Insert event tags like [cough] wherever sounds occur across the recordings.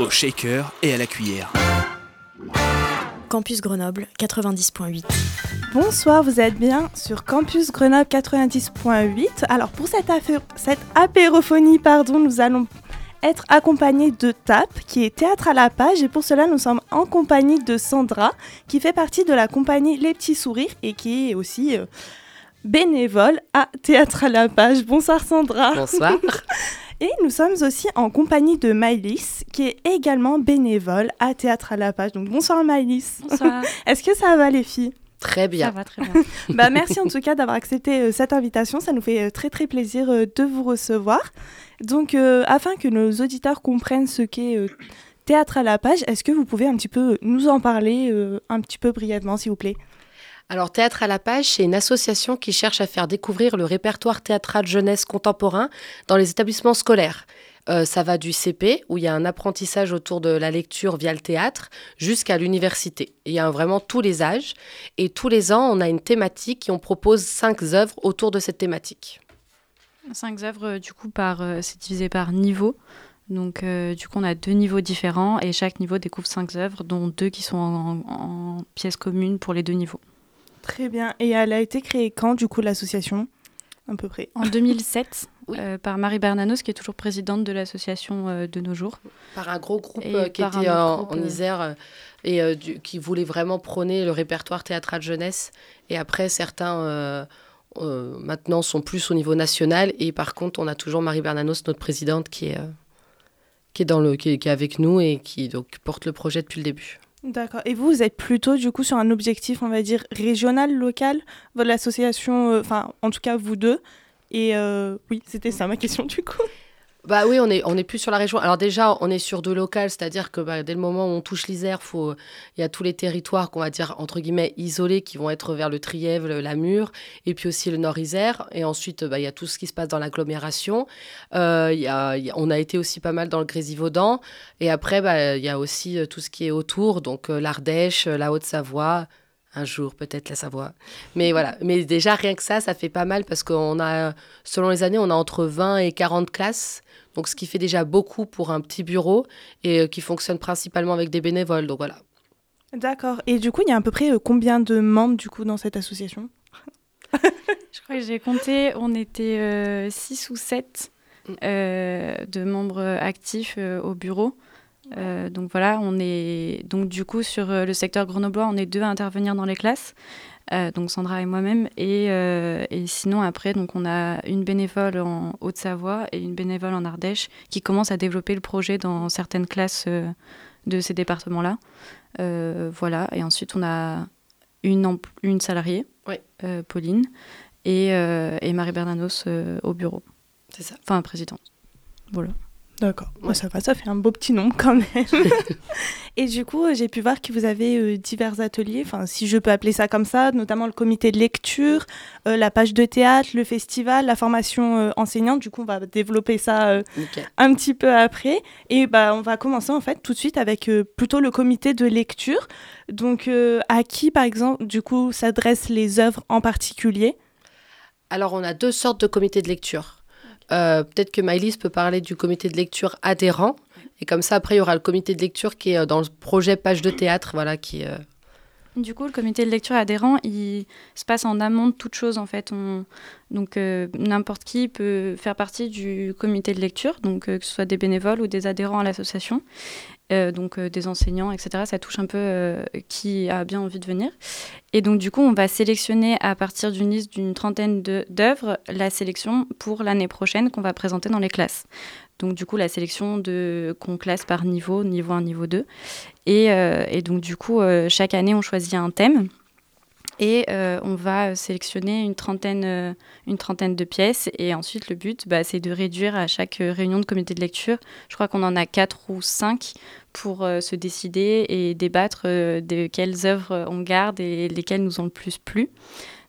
Au shaker et à la cuillère. Campus Grenoble 90.8. Bonsoir, vous êtes bien sur Campus Grenoble 90.8. Alors pour cette, affaire- cette apérophonie, pardon, nous allons être accompagnés de TAP, qui est Théâtre à la page, et pour cela nous sommes en compagnie de Sandra, qui fait partie de la compagnie Les Petits Sourires et qui est aussi euh, bénévole à Théâtre à la page. Bonsoir Sandra. Bonsoir. [laughs] Et nous sommes aussi en compagnie de Maïlis, qui est également bénévole à Théâtre à la page. Donc bonsoir Maïlis. Bonsoir. [laughs] Est-ce que ça va les filles? Très Ça bien. va très bien. [laughs] bah, merci en tout cas d'avoir accepté euh, cette invitation. Ça nous fait euh, très très plaisir euh, de vous recevoir. Donc, euh, afin que nos auditeurs comprennent ce qu'est euh, Théâtre à la page, est-ce que vous pouvez un petit peu nous en parler euh, un petit peu brièvement, s'il vous plaît? Alors, Théâtre à la page, c'est une association qui cherche à faire découvrir le répertoire théâtral jeunesse contemporain dans les établissements scolaires. Euh, ça va du CP, où il y a un apprentissage autour de la lecture via le théâtre, jusqu'à l'université. Il y a vraiment tous les âges. Et tous les ans, on a une thématique et on propose cinq œuvres autour de cette thématique. Cinq œuvres, euh, du coup, par, euh, c'est divisé par niveau. Donc, du coup, on a deux niveaux différents et chaque niveau découvre cinq œuvres, dont deux qui sont en, en pièces communes pour les deux niveaux. Très bien. Et elle a été créée quand, du coup, l'association À peu près? En 2007, [laughs] Oui. euh, par Marie Bernanos, qui est toujours présidente de l'association euh, de nos jours. Par un gros groupe Et euh, qui était autre en, groupe, en euh, Isère euh, et euh, du- qui voulait vraiment prôner le répertoire théâtral jeunesse. Et après, certains euh, euh, maintenant sont plus au niveau national. Et par contre, on a toujours Marie Bernanos, notre présidente, qui est, euh, qui est, dans le, qui est, qui est avec nous et qui donc, porte le projet depuis le début. D'accord. Et vous, vous êtes plutôt, du coup, sur un objectif, on va dire, régional, local Votre association, euh, enfin, en tout cas, vous deux. Et euh, oui, c'était ça ma question, du coup. Bah oui, on est, on est plus sur la région. Alors déjà, on est sur de local, c'est-à-dire que bah, dès le moment où on touche l'Isère, faut, il y a tous les territoires qu'on va dire entre guillemets isolés qui vont être vers le Trièvre, la Mure, et puis aussi le Nord-Isère. Et ensuite, bah, il y a tout ce qui se passe dans l'agglomération. Euh, il y a- il y a- on a été aussi pas mal dans le Grésivaudan. Et après, bah, il y a aussi euh, tout ce qui est autour, donc euh, l'Ardèche, la Haute-Savoie. Un jour, peut-être la Savoie. Mais voilà. Mais déjà, rien que ça, ça fait pas mal parce qu'on a, selon les années, on a entre 20 et 40 classes. Donc, ce qui fait déjà beaucoup pour un petit bureau et euh, qui fonctionne principalement avec des bénévoles. Donc, voilà. D'accord. Et du coup, il y a à peu près euh, combien de membres, du coup, dans cette association? [laughs] Je crois que j'ai compté, on était 6 ou 7 Mm. de membres actifs euh, au bureau. Euh, donc voilà, on est donc du coup sur euh, le secteur grenoblois, on est deux à intervenir dans les classes, euh, donc Sandra et moi-même, et, euh, et sinon après donc on a une bénévole en Haute-Savoie et une bénévole en Ardèche qui commence à développer le projet dans certaines classes de ces départements-là. Voilà, et ensuite on a une, une salariée, Oui. Pauline, et, et Marie Bernanos au bureau, C'est ça. enfin présidente. Voilà. D'accord. Ouais. ça va, ça fait un beau petit nombre quand même. [laughs] et du coup, j'ai pu voir que vous avez euh, divers ateliers, enfin, si je peux appeler ça comme ça, notamment le comité de lecture, euh, la page de théâtre, le festival, la formation euh, enseignante. Du coup, on va développer ça un petit peu après. Et bah, on va commencer en fait tout de suite avec plutôt le comité de lecture. Donc, à qui, par exemple, du coup, s'adressent les œuvres en particulier? Alors, on a deux sortes de comités de lecture. Euh, Peut-être que Maëlys peut parler du comité de lecture adhérent. Et comme ça, après, il y aura le comité de lecture qui est euh, dans le projet Page de théâtre, voilà, qui euh, Du coup, le comité de lecture adhérent, il se passe en amont de toute chose en fait. On... Donc n'importe qui peut faire partie du comité de lecture, donc que ce soit des bénévoles ou des adhérents à l'association, Euh, donc euh, des enseignants, etc. Ça touche un peu euh, qui a bien envie de venir. Et donc du coup, on va sélectionner à partir d'une liste d'une trentaine d'œuvres la sélection pour l'année prochaine qu'on va présenter dans les classes. Donc du coup, la sélection qu'on classe par niveau, niveau 1, niveau 2. Et, donc du coup, chaque année, on choisit un thème. Et on va sélectionner une trentaine, une trentaine de pièces. Et ensuite, le but, bah, c'est de réduire à chaque réunion de comité de lecture. Je crois qu'on en a quatre ou cinq pour se décider et débattre de quelles œuvres on garde et lesquelles nous ont le plus plu.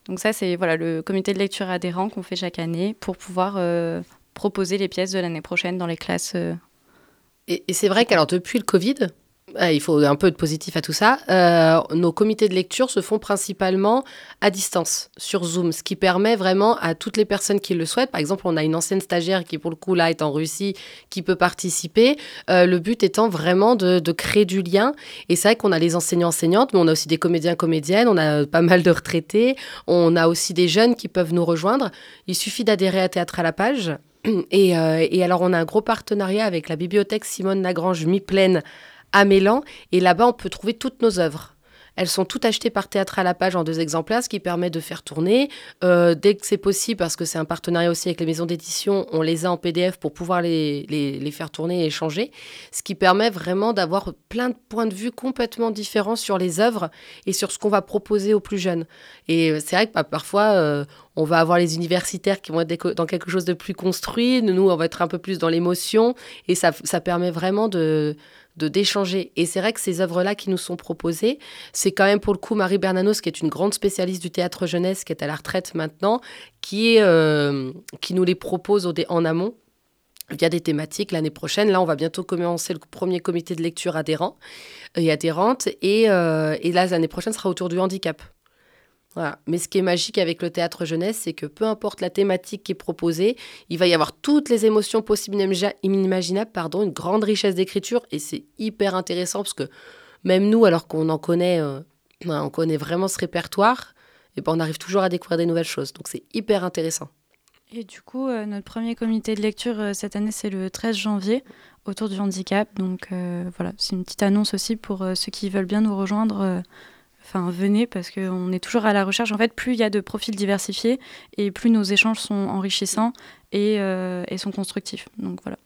Donc ça, c'est voilà, le comité de lecture adhérent qu'on fait chaque année pour pouvoir proposer les pièces de l'année prochaine dans les classes. Et, et c'est vrai qu'alors depuis le Covid, il faut un peu de positif à tout ça. Euh, nos comités de lecture se font principalement à distance, sur Zoom, ce qui permet vraiment à toutes les personnes qui le souhaitent. Par exemple, on a une ancienne stagiaire qui, pour le coup, là, est en Russie, qui peut participer. Euh, le but étant vraiment de, créer du lien. Et c'est vrai qu'on a les enseignants-enseignantes, mais on a aussi des comédiens-comédiennes, on a pas mal de retraités, on a aussi des jeunes qui peuvent nous rejoindre. Il suffit d'adhérer à Théâtre à la page. Et, euh, alors, on a un gros partenariat avec la bibliothèque Simone Lagrange Mi-Pleine à Mélan. Et là-bas, on peut trouver toutes nos œuvres. Elles sont toutes achetées par Théâtre à la page en deux exemplaires, ce qui permet de faire tourner. Euh, dès que c'est possible, parce que c'est un partenariat aussi avec les maisons d'édition, on les a en PDF pour pouvoir les, les, faire tourner et échanger. Ce qui permet vraiment d'avoir plein de points de vue complètement différents sur les œuvres et sur ce qu'on va proposer aux plus jeunes. Et euh, c'est vrai que bah, parfois, euh, on va avoir les universitaires qui vont être dans quelque chose de plus construit. Nous, on va être un peu plus dans l'émotion. Et ça, ça permet vraiment de de d'échanger. Et c'est vrai que ces œuvres-là qui nous sont proposées, c'est quand même pour le coup Marie Bernanos, qui est une grande spécialiste du théâtre jeunesse, qui est à la retraite maintenant, qui, euh, qui nous les propose en amont via des thématiques l'année prochaine. Là, on va bientôt commencer le premier comité de lecture adhérent et adhérente. Et, euh, et là, l'année prochaine sera autour du handicap. Mais ce qui est magique avec le théâtre jeunesse, c'est que peu importe la thématique qui est proposée, il va y avoir toutes les émotions possibles et inimaginables, pardon, une grande richesse d'écriture, et c'est hyper intéressant parce que même nous, alors qu'on en connaît, euh, on connaît vraiment ce répertoire, et ben on arrive toujours à découvrir des nouvelles choses. Donc c'est hyper intéressant. Et du coup, euh, notre premier comité de lecture euh, cette année, c'est le 13 janvier autour du handicap. Donc voilà, c'est une petite annonce aussi pour ceux qui veulent bien nous rejoindre Enfin, venez parce qu'on est toujours à la recherche. En fait, plus il y a de profils diversifiés et plus nos échanges sont enrichissants et, euh, sont constructifs. Donc voilà.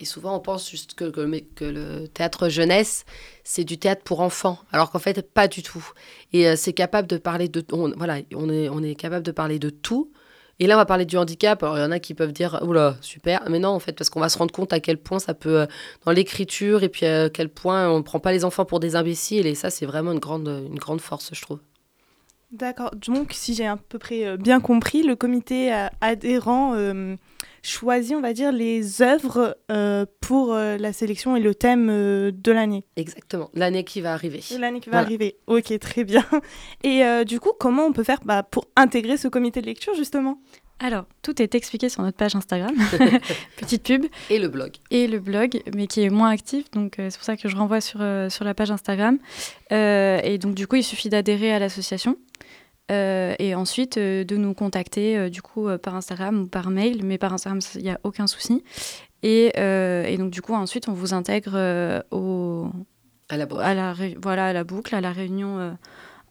Et souvent, on pense juste que, que, le théâtre jeunesse, c'est du théâtre pour enfants, alors qu'en fait, pas du tout. Et euh, c'est capable de parler de, voilà, on est, on est capable de parler de tout, et là, on va parler du handicap. Alors, il y en a qui peuvent dire, oula, super. Mais non, en fait, parce qu'on va se rendre compte à quel point ça peut, euh, dans l'écriture, et puis à quel point on ne prend pas les enfants pour des imbéciles. Et ça, c'est vraiment une grande, une grande force, je trouve. D'accord. Donc, si j'ai à peu près euh, bien compris, le comité adhérent euh, choisit, on va dire, les œuvres euh, pour la sélection et le thème de l'année. Exactement. L'année qui va arriver. L'année qui va arriver. Ok, très bien. Et du coup, comment on peut faire bah, pour intégrer ce comité de lecture, justement? Alors, tout est expliqué sur notre page Instagram, [laughs] petite pub. Et le blog. Et le blog, mais qui est moins actif, donc c'est pour ça que je renvoie sur, sur la page Instagram. et donc, du coup, il suffit d'adhérer à l'association. Euh, et ensuite euh, de nous contacter euh, du coup par Instagram ou par mail, mais par Instagram il n'y a aucun souci. Et, et, donc du coup ensuite on vous intègre au, à la, à la voilà, à la boucle, à la réunion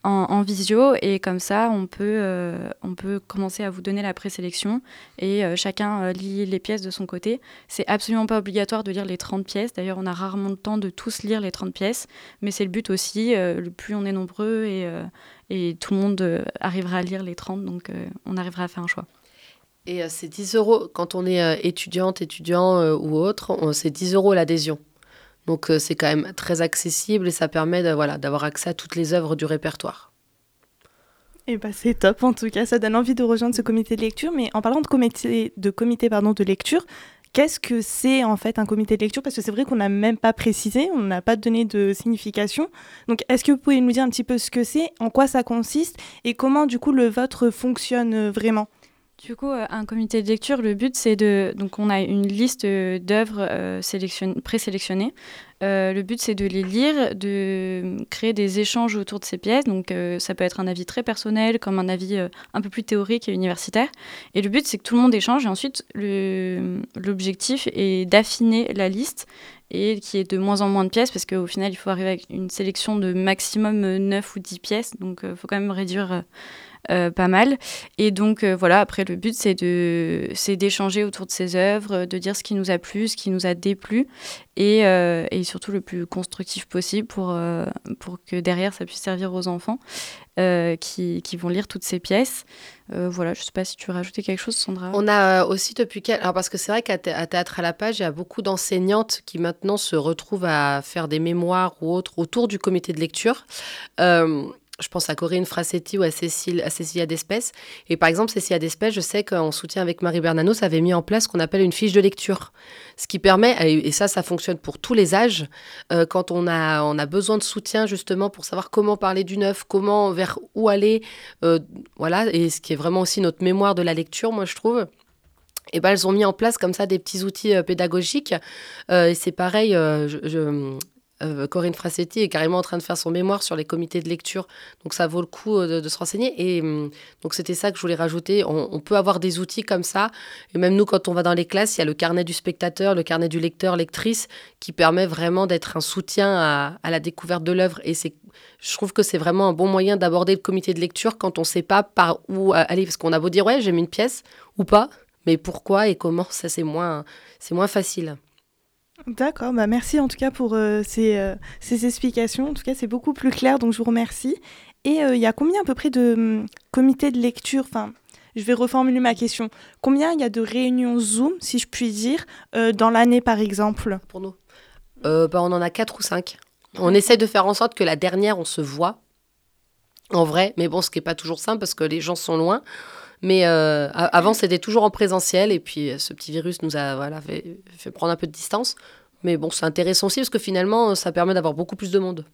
en, visio et comme ça on peut, euh, on peut commencer à vous donner la présélection et euh, chacun euh, lit les pièces de son côté. C'est absolument pas obligatoire de lire les 30 pièces, d'ailleurs on a rarement le temps de tous lire les 30 pièces, mais c'est le but aussi, le plus on est nombreux et, et tout le monde arrivera à lire les 30, donc on arrivera à faire un choix. Et c'est 10 euros quand on est étudiante, étudiant ou autre, c'est 10 euros l'adhésion. Donc euh, c'est quand même très accessible et ça permet de, voilà, d'avoir accès à toutes les œuvres du répertoire. Eh ben, c'est top en tout cas, ça donne envie de rejoindre ce comité de lecture. Mais en parlant de comité de, comité, pardon, de lecture, qu'est-ce que c'est en fait un comité de lecture? Parce que c'est vrai qu'on n'a même pas précisé, on n'a pas donné de signification. Donc est-ce que vous pouvez nous dire un petit peu ce que c'est, en quoi ça consiste? Et comment du coup le vôtre fonctionne vraiment? Du coup, euh, un comité de lecture, le but, c'est de... Donc, on a une liste d'œuvres euh, présélectionnées. Euh, le but, c'est de les lire, de créer des échanges autour de ces pièces. Donc, ça peut être un avis très personnel, comme un avis un peu plus théorique et universitaire. Et le but, c'est que tout le monde échange. Et ensuite, l'objectif est d'affiner la liste et qui est de moins en moins de pièces, parce qu'au final, il faut arriver avec une sélection de maximum 9 ou 10 pièces. Donc, il faut quand même réduire pas mal. Et donc voilà, après le but c'est de c'est d'échanger autour de ces œuvres, de dire ce qui nous a plu, ce qui nous a déplu, et, et surtout le plus constructif possible pour pour que derrière ça puisse servir aux enfants qui, qui, vont lire toutes ces pièces. voilà, je ne sais pas si tu veux rajouter quelque chose, Sandra. On a aussi depuis quel... Alors parce que c'est vrai qu'à Théâtre à la page, il y a beaucoup d'enseignantes qui maintenant se retrouvent à faire des mémoires ou autres autour du comité de lecture. Euh, je pense à Corinne Frassetti ou à, Cécile, à Cécilia Despès. Et par exemple, Cécilia Despès, je sais qu'en soutien avec Marie Bernanos, avait mis en place ce qu'on appelle une fiche de lecture. Ce qui permet, et ça, ça fonctionne pour tous les âges, euh, quand on a, on a besoin de soutien justement pour savoir comment parler du neuf, comment, vers où aller, euh, voilà, et ce qui est vraiment aussi notre mémoire de la lecture, moi je trouve. Et ben, elles ont mis en place comme ça des petits outils pédagogiques. et c'est pareil, je, euh, Corinne Frassetti est carrément en train de faire son mémoire sur les comités de lecture, donc ça vaut le coup euh, de, se renseigner. Et hum, donc c'était ça que je voulais rajouter. On, peut avoir des outils comme ça, et même nous, quand on va dans les classes, il y a le carnet du spectateur, le carnet du lecteur, lectrice, qui permet vraiment d'être un soutien à, la découverte de l'œuvre. Et c'est, je trouve que c'est vraiment un bon moyen d'aborder le comité de lecture quand on ne sait pas par où aller, parce qu'on a beau dire ouais, j'aime une pièce ou pas, mais pourquoi et comment, ça c'est moins, c'est moins facile. D'accord, bah merci en tout cas pour euh, ces, ces, explications. En tout cas, c'est beaucoup plus clair, donc je vous remercie. Et euh, il y a combien à peu près de hum, comités de lecture? Enfin, je vais reformuler ma question. Combien il y a de réunions Zoom, si je puis dire, euh, dans l'année par exemple? Pour nous? Bah, On en a quatre ou cinq. On essaie de faire en sorte que la dernière, on se voit en vrai, mais bon, ce qui n'est pas toujours simple parce que les gens sont loin. Mais euh, avant, c'était toujours en présentiel. Et puis, euh, ce petit virus nous a voilà, fait, fait prendre un peu de distance. Mais bon, c'est intéressant aussi parce que finalement, ça permet d'avoir beaucoup plus de monde.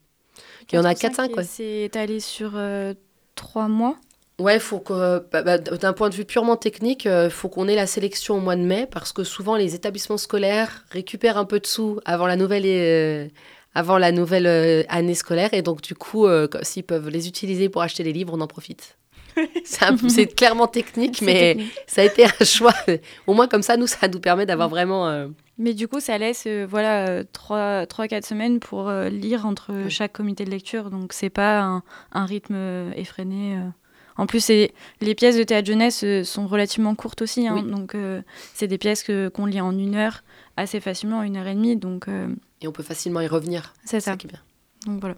Il y en a 4-5. Ouais. C'est allé sur euh, 3 mois Ouais, faut que, bah, bah, d'un point de vue purement technique, il euh, faut qu'on ait la sélection au mois de mai parce que souvent les établissements scolaires récupèrent un peu de sous avant la nouvelle, avant la nouvelle année scolaire et donc du coup, s'ils peuvent les utiliser pour acheter des livres, on en profite. [laughs] c'est clairement technique, mais ça a été un choix. Au moins, comme ça, nous, ça nous permet d'avoir vraiment. Euh, mais du coup, ça laisse euh, voilà 3-4 semaines pour euh, lire entre chaque comité de lecture. Donc, c'est pas un, rythme effréné. En plus, les pièces de théâtre jeunesse sont relativement courtes aussi. Hein. Donc, c'est des pièces qu'on lit en une heure assez facilement, une heure et demie. Donc, Et on peut facilement y revenir. C'est ça. ça qui est bien. Donc, voilà.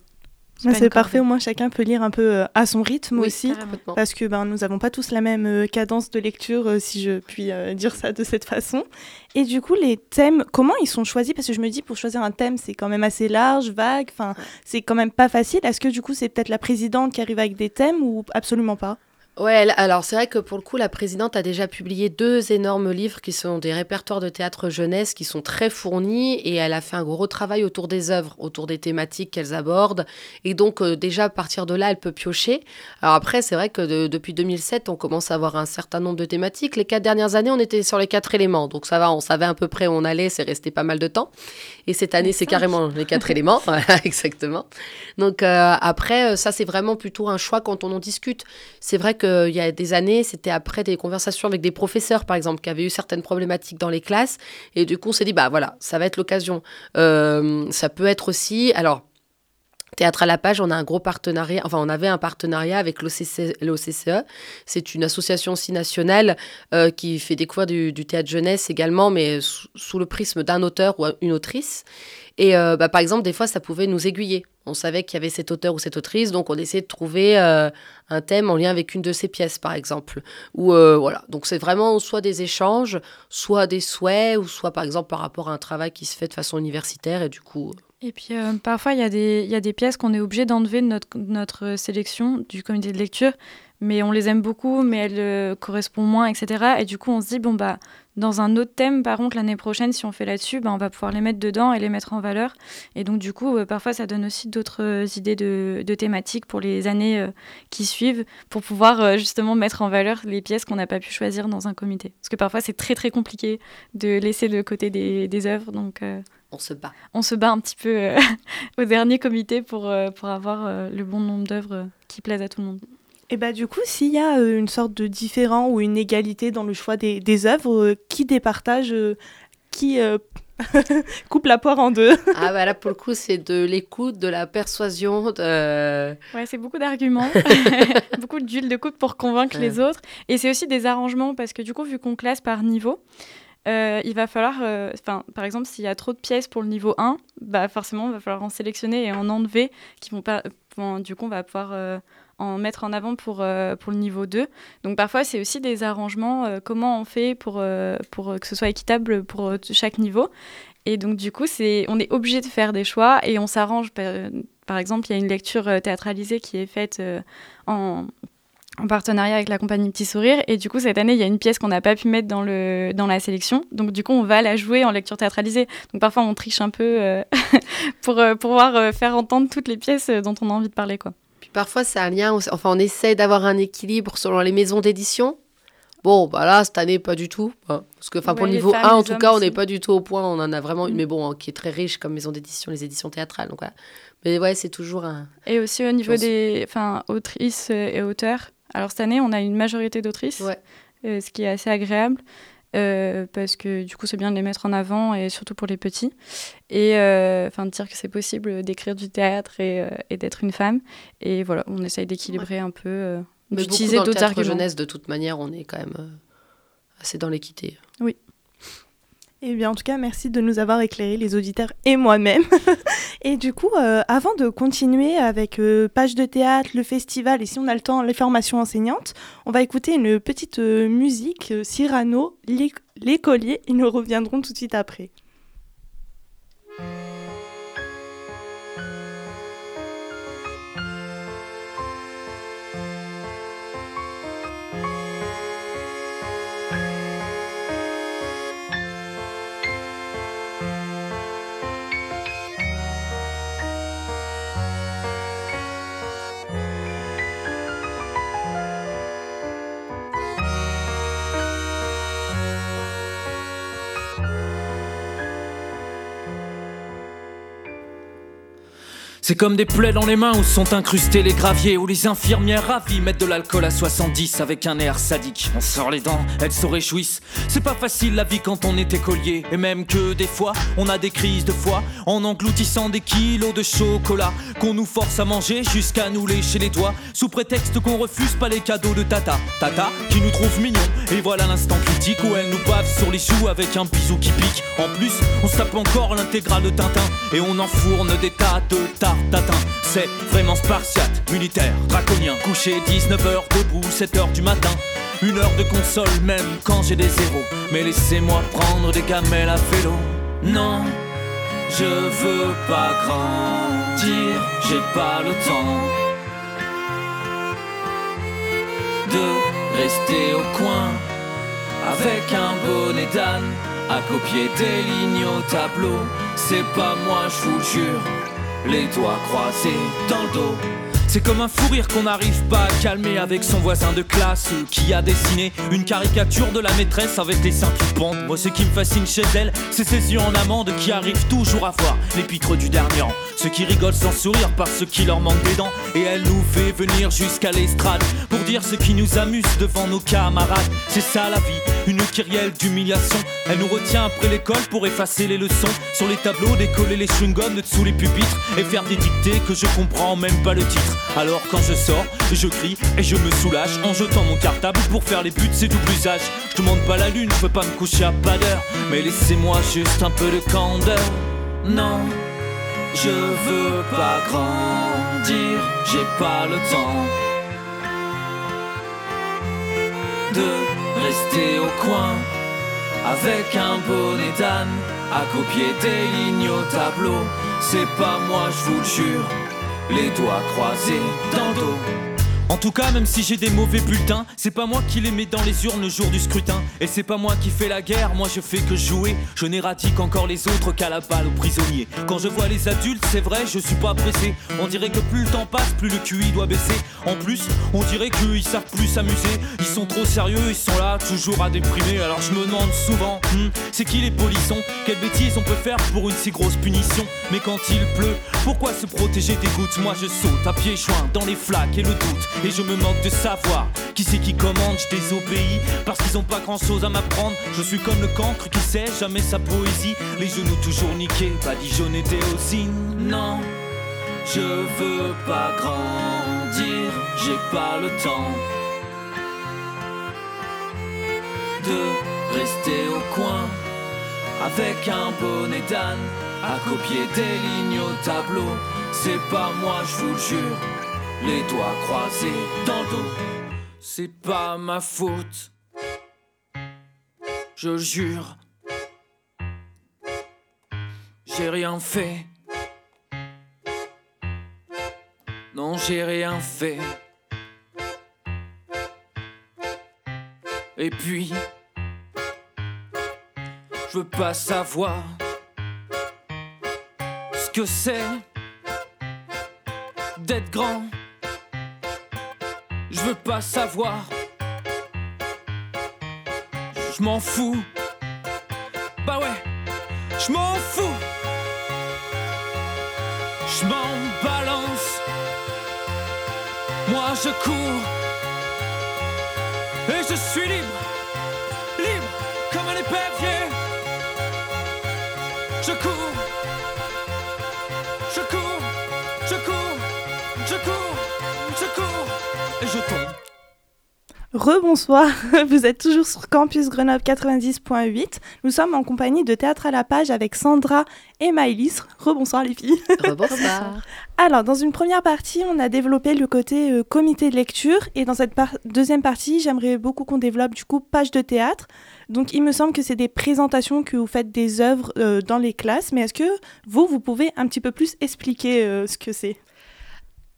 C'est parfait, au moins chacun peut lire un peu euh, à son rythme aussi, parce que ben, nous n'avons pas tous la même euh, cadence de lecture, euh, si je puis dire ça de cette façon. Et du coup, les thèmes, comment ils sont choisis? Parce que je me dis, pour choisir un thème, c'est quand même assez large, vague, enfin, c'est quand même pas facile. Est-ce que du coup, c'est peut-être la présidente qui arrive avec des thèmes ou absolument pas? Ouais, alors c'est vrai que pour le coup, la présidente a déjà publié deux énormes livres qui sont des répertoires de théâtre jeunesse qui sont très fournis et elle a fait un gros travail autour des œuvres, autour des thématiques qu'elles abordent. Et donc, euh, déjà, à partir de là, elle peut piocher. Alors après, c'est vrai que depuis 2007, on commence à avoir un certain nombre de thématiques. Les quatre dernières années, on était sur les quatre éléments. Donc ça va, on savait à peu près où on allait, c'est resté pas mal de temps. Et cette année, c'est carrément les quatre [laughs] éléments. [laughs] exactement. Donc euh, après, euh, ça, c'est vraiment plutôt un choix quand on en discute. C'est vrai que il y a des années, c'était après des conversations avec des professeurs, par exemple, qui avaient eu certaines problématiques dans les classes. Et du coup, on s'est dit, bah voilà, ça va être l'occasion. Euh, ça peut être aussi. Alors. Théâtre à la page, on a un gros partenariat, enfin on avait un partenariat avec l'OCCE. C'est une association aussi nationale euh, qui fait découvrir du, du, théâtre jeunesse également, mais sous le prisme d'un auteur ou une autrice. Et euh, bah, par exemple, des fois, ça pouvait nous aiguiller. On savait qu'il y avait cet auteur ou cette autrice, donc on essayait de trouver euh, un thème en lien avec une de ses pièces, par exemple. Ou euh, voilà. Donc c'est vraiment soit des échanges, soit des souhaits, ou soit par exemple par rapport à un travail qui se fait de façon universitaire et du coup. Et puis parfois il y, a des, y a des pièces qu'on est obligé d'enlever de notre, notre sélection du comité de lecture, mais on les aime beaucoup, mais elles correspondent moins, etc. Et du coup on se dit bon bah dans un autre thème, par contre, l'année prochaine, si on fait là-dessus, ben, on va pouvoir les mettre dedans et les mettre en valeur. Et donc, du coup, euh, parfois, ça donne aussi d'autres euh, idées de, thématiques pour les années euh, qui suivent, pour pouvoir justement mettre en valeur les pièces qu'on n'a pas pu choisir dans un comité. Parce que parfois, c'est très, très compliqué de laisser de côté des, des œuvres. Donc, on se bat. On se bat un petit peu [laughs] au dernier comité pour, pour avoir le bon nombre d'œuvres qui plaisent à tout le monde. Et bah du coup, s'il y a euh, une sorte de différent ou une égalité dans le choix des, des œuvres, euh, qui départage, euh, qui [laughs] Coupe la poire en deux? ah bah là pour le coup c'est de l'écoute, de la persuasion, de... [laughs] Ouais, c'est beaucoup d'arguments, [laughs] beaucoup d'huile de coude pour convaincre les autres. Et c'est aussi des arrangements parce que du coup vu qu'on classe par niveau, euh, il va falloir, euh, enfin, par exemple, s'il y a trop de pièces pour le niveau 1, bah forcément, il va falloir en sélectionner et en enlever, qui vont pas, du coup, on va pouvoir euh, en mettre en avant pour, pour le niveau 2. Donc parfois, c'est aussi des arrangements, comment on fait pour, pour que ce soit équitable pour chaque niveau. Et donc, du coup, on est obligé de faire des choix et on s'arrange. Par, exemple, il y a une lecture théâtralisée qui est faite en, en partenariat avec la compagnie Petit Sourire. Et du coup, cette année, il y a une pièce qu'on n'a pas pu mettre dans, le, dans la sélection. Donc, du coup, on va la jouer en lecture théâtralisée. Donc, parfois, on triche un peu euh, [laughs] pour euh, pouvoir euh, faire entendre toutes les pièces dont on a envie de parler. Quoi. Puis parfois, c'est un lien. Enfin, on essaie d'avoir un équilibre selon les maisons d'édition. Bon, bah là, cette année, pas du tout. Hein. Parce que, enfin, pour le niveau 1, en tout cas, on n'est pas du tout au point. On en a vraiment une, mm. mais bon, qui est très riche comme maison d'édition, les éditions théâtrales. Donc, voilà. Mais ouais, c'est toujours un. Et aussi au niveau des enfin, autrices et auteurs, alors cette année, on a une majorité d'autrices, euh, ce qui est assez agréable. Euh, parce que du coup c'est bien de les mettre en avant et surtout pour les petits. Et euh, enfin de dire que c'est possible d'écrire du théâtre et, d'être une femme. Et voilà on essaye d'équilibrer un peu d'utiliser d'autres arguments. jeunesse de toute manière on est quand même assez dans l'équité. Oui eh bien, en tout cas, merci de nous avoir éclairé, les auditeurs et moi-même. [laughs] et du coup, euh, avant de continuer avec euh, Page de théâtre, le festival et si on a le temps, les formations enseignantes, on va écouter une petite euh, musique, Cyrano, l'écolier, et nous reviendrons tout de suite après. C'est comme des plaies dans les mains où sont incrustés les graviers, où les infirmières ravies mettent de l'alcool à 70 avec un air sadique. On sort les dents, elles se réjouissent. C'est pas facile la vie quand on est écolier, et même que des fois, on a des crises de foi en engloutissant des kilos de chocolat qu'on nous force à manger jusqu'à nous lécher les doigts, sous prétexte qu'on refuse pas les cadeaux de Tata. Tata qui nous trouve mignons, et voilà l'instant critique où elle nous bave sur les choux avec un bisou qui pique. En plus, on se tape encore l'intégrale de Tintin, et on enfourne des tas de tas c'est vraiment spartiate, militaire, draconien. Couché 19h, debout, 7h du matin. Une heure de console, même quand j'ai des zéros. Mais laissez-moi prendre des gamelles à vélo. Non, je veux pas grandir, j'ai pas le temps de rester au coin avec un bonnet d'âne à copier des lignes au tableau. C'est pas moi, je vous jure les doigts croisés dans le dos. C'est comme un fou rire qu'on n'arrive pas à calmer avec son voisin de classe qui a dessiné une caricature de la maîtresse avec les seins qui pendent. Moi, ce qui me fascine chez elle, c'est ses yeux en amande qui arrivent toujours à voir l'épître du dernier rang. Ceux qui rigolent sans sourire parce qu'il leur manque des dents. Et elle nous fait venir jusqu'à l'estrade pour dire ce qui nous amuse devant nos camarades. C'est ça la vie, une kyrielle d'humiliation. Elle nous retient après l'école pour effacer les leçons sur les tableaux, décoller les chewing-gums dessous les pupitres et faire des dictées que je comprends même pas le titre. Alors quand je sors, je crie et je me soulage en jetant mon cartable pour faire les buts, c'est double usage. Je demande pas la lune, je peux pas me coucher à pas d'heure, mais laissez-moi juste un peu de candeur. Non, je veux pas grandir, j'ai pas le temps de rester au coin avec un bonnet d'âne à copier des lignes au tableau. C'est pas moi, je vous le jure les doigts croisés dans le dos. En tout cas, même si j'ai des mauvais bulletins, c'est pas moi qui les mets dans les urnes le jour du scrutin. Et c'est pas moi qui fais la guerre, moi je fais que jouer. Je n'ératique encore les autres qu'à la balle aux prisonniers. Quand je vois les adultes, c'est vrai, je suis pas pressé. On dirait que plus le temps passe, plus le QI doit baisser. En plus, on dirait qu'ils savent plus s'amuser. Ils sont trop sérieux, ils sont là, toujours à déprimer. Alors je me demande souvent, hmm, c'est qui les polissons? Quelle bêtise on peut faire pour une si grosse punition? Mais quand il pleut, pourquoi se protéger des gouttes? Moi je saute à pieds joints dans les flaques et le doute Et je me moque de savoir qui c'est qui commande, je désobéis parce qu'ils ont pas grand chose à m'apprendre. Je suis comme le cancre qui sait jamais sa poésie. Les genoux toujours niqués, badigeonnés d'éosine. Non, je veux pas grandir, j'ai pas le temps de rester au coin avec un bonnet d'âne à copier des lignes au tableau. C'est pas moi, je vous le jure, les doigts croisés dans le dos. C'est pas ma faute, je jure. J'ai rien fait. Non, j'ai rien fait. Et puis, je veux pas savoir ce que c'est d'être grand. Je veux pas savoir. Je m'en fous. Bah ouais, je m'en fous. Je m'en balance. Moi je cours. Et je suis libre. Libre comme un épervier. Je cours. Je tombe. Rebonsoir, [laughs] vous êtes toujours sur Campus Grenoble 90.8. Nous sommes en compagnie de Théâtre à la page avec Sandra et Maëlys. Rebonsoir les filles. [laughs] Rebonsoir. Alors, dans une première partie, on a développé le côté euh, comité de lecture. Et dans cette par- deuxième partie, j'aimerais beaucoup qu'on développe du coup page de théâtre. Donc, il me semble que c'est des présentations que vous faites des œuvres euh, dans les classes. Mais est-ce que vous, vous pouvez un petit peu plus expliquer euh, ce que c'est?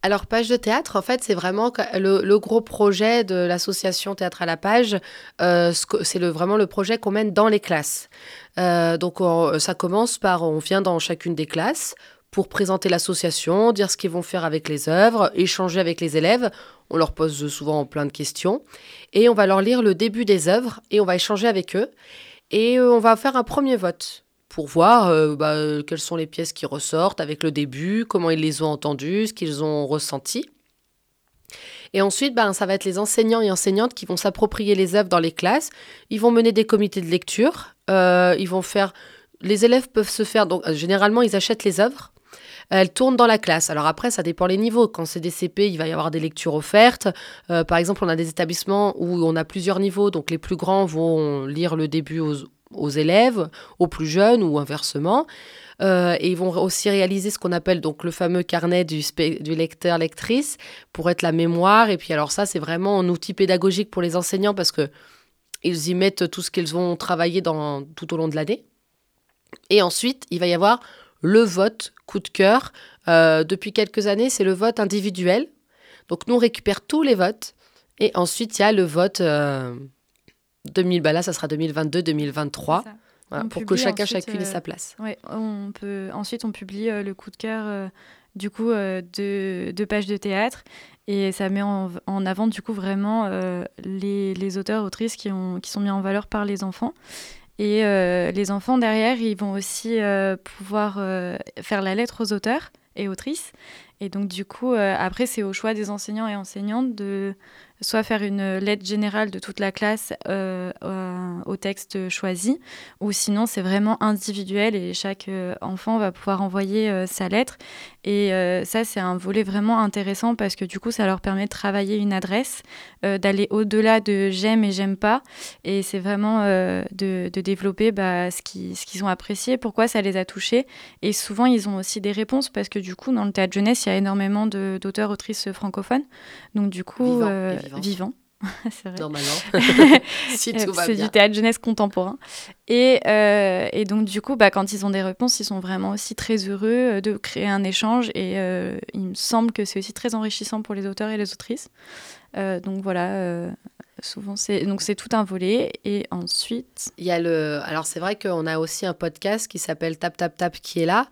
Alors, Page de théâtre, en fait, c'est vraiment le, gros projet de l'association Théâtre à la page. euh, c'est vraiment le projet qu'on mène dans les classes. Euh, donc, on- ça commence par, on vient dans chacune des classes pour présenter l'association, dire ce qu'ils vont faire avec les œuvres, échanger avec les élèves. On leur pose souvent plein de questions. Et on va leur lire le début des œuvres et on va échanger avec eux. Et euh, on va faire un premier vote pour voir euh, bah, quelles sont les pièces qui ressortent avec le début, comment ils les ont entendues, ce qu'ils ont ressenti. Et ensuite, ben, ça va être les enseignants et enseignantes qui vont s'approprier les œuvres dans les classes. Ils vont mener des comités de lecture. Euh, ils vont faire. Les élèves peuvent se faire. Donc, euh, généralement, ils achètent les œuvres. Elles tournent dans la classe. Alors après, ça dépend les niveaux. Quand c'est des CP, il va y avoir des lectures offertes. Par exemple, on a des établissements où on a plusieurs niveaux. Donc les plus grands vont lire le début aux, aux élèves, aux plus jeunes ou inversement. Euh, et ils vont aussi réaliser ce qu'on appelle donc le fameux carnet du, du lecteur-lectrice pour être la mémoire. Et puis alors ça, c'est vraiment un outil pédagogique pour les enseignants parce que ils y mettent tout ce qu'ils vont travailler dans, tout au long de l'année. Et ensuite, il va y avoir le vote coup de cœur. Euh, depuis quelques années, c'est le vote individuel. Donc nous, on récupère tous les votes. Et ensuite, il y a le vote euh, 2000. Bah là, ça sera 2022-2023. C'est ça. Voilà, On pour que chacun, ensuite, chacune ait euh, sa place. Ouais, on peut ensuite on publie euh, le coup de cœur euh, du coup euh, de, de pages de théâtre et ça met en, en avant du coup vraiment euh, les, les auteurs autrices qui ont qui sont mis en valeur par les enfants et euh, les enfants derrière ils vont aussi pouvoir faire la lettre aux auteurs et autrices et donc du coup après c'est au choix des enseignants et enseignantes de soit faire une lettre générale de toute la classe euh, euh, au texte choisi ou sinon c'est vraiment individuel et chaque euh, enfant va pouvoir envoyer sa lettre. Et ça, c'est un volet vraiment intéressant parce que du coup, ça leur permet de travailler une adresse, d'aller au-delà de j'aime et j'aime pas. Et c'est vraiment de, de développer bah, ce qu'ils ce qu'ils ont apprécié, pourquoi ça les a touchés. Et souvent, ils ont aussi des réponses parce que du coup, dans le théâtre jeunesse, il y a énormément d'auteurs, autrices francophones. Donc du coup, euh, vivants. [laughs] c'est vrai. Normalement. [laughs] si tout va c'est du théâtre jeunesse contemporain. Et, euh, et donc, du coup, bah, quand ils ont des réponses, ils sont vraiment aussi très heureux euh, de créer un échange. Et euh, il me semble que c'est aussi très enrichissant pour les auteurs et les autrices. Euh, donc, voilà. souvent, c'est donc c'est tout un volet. Et ensuite, Il y a le. Alors, c'est vrai qu'on a aussi un podcast qui s'appelle Tap Tap Tap qui est là.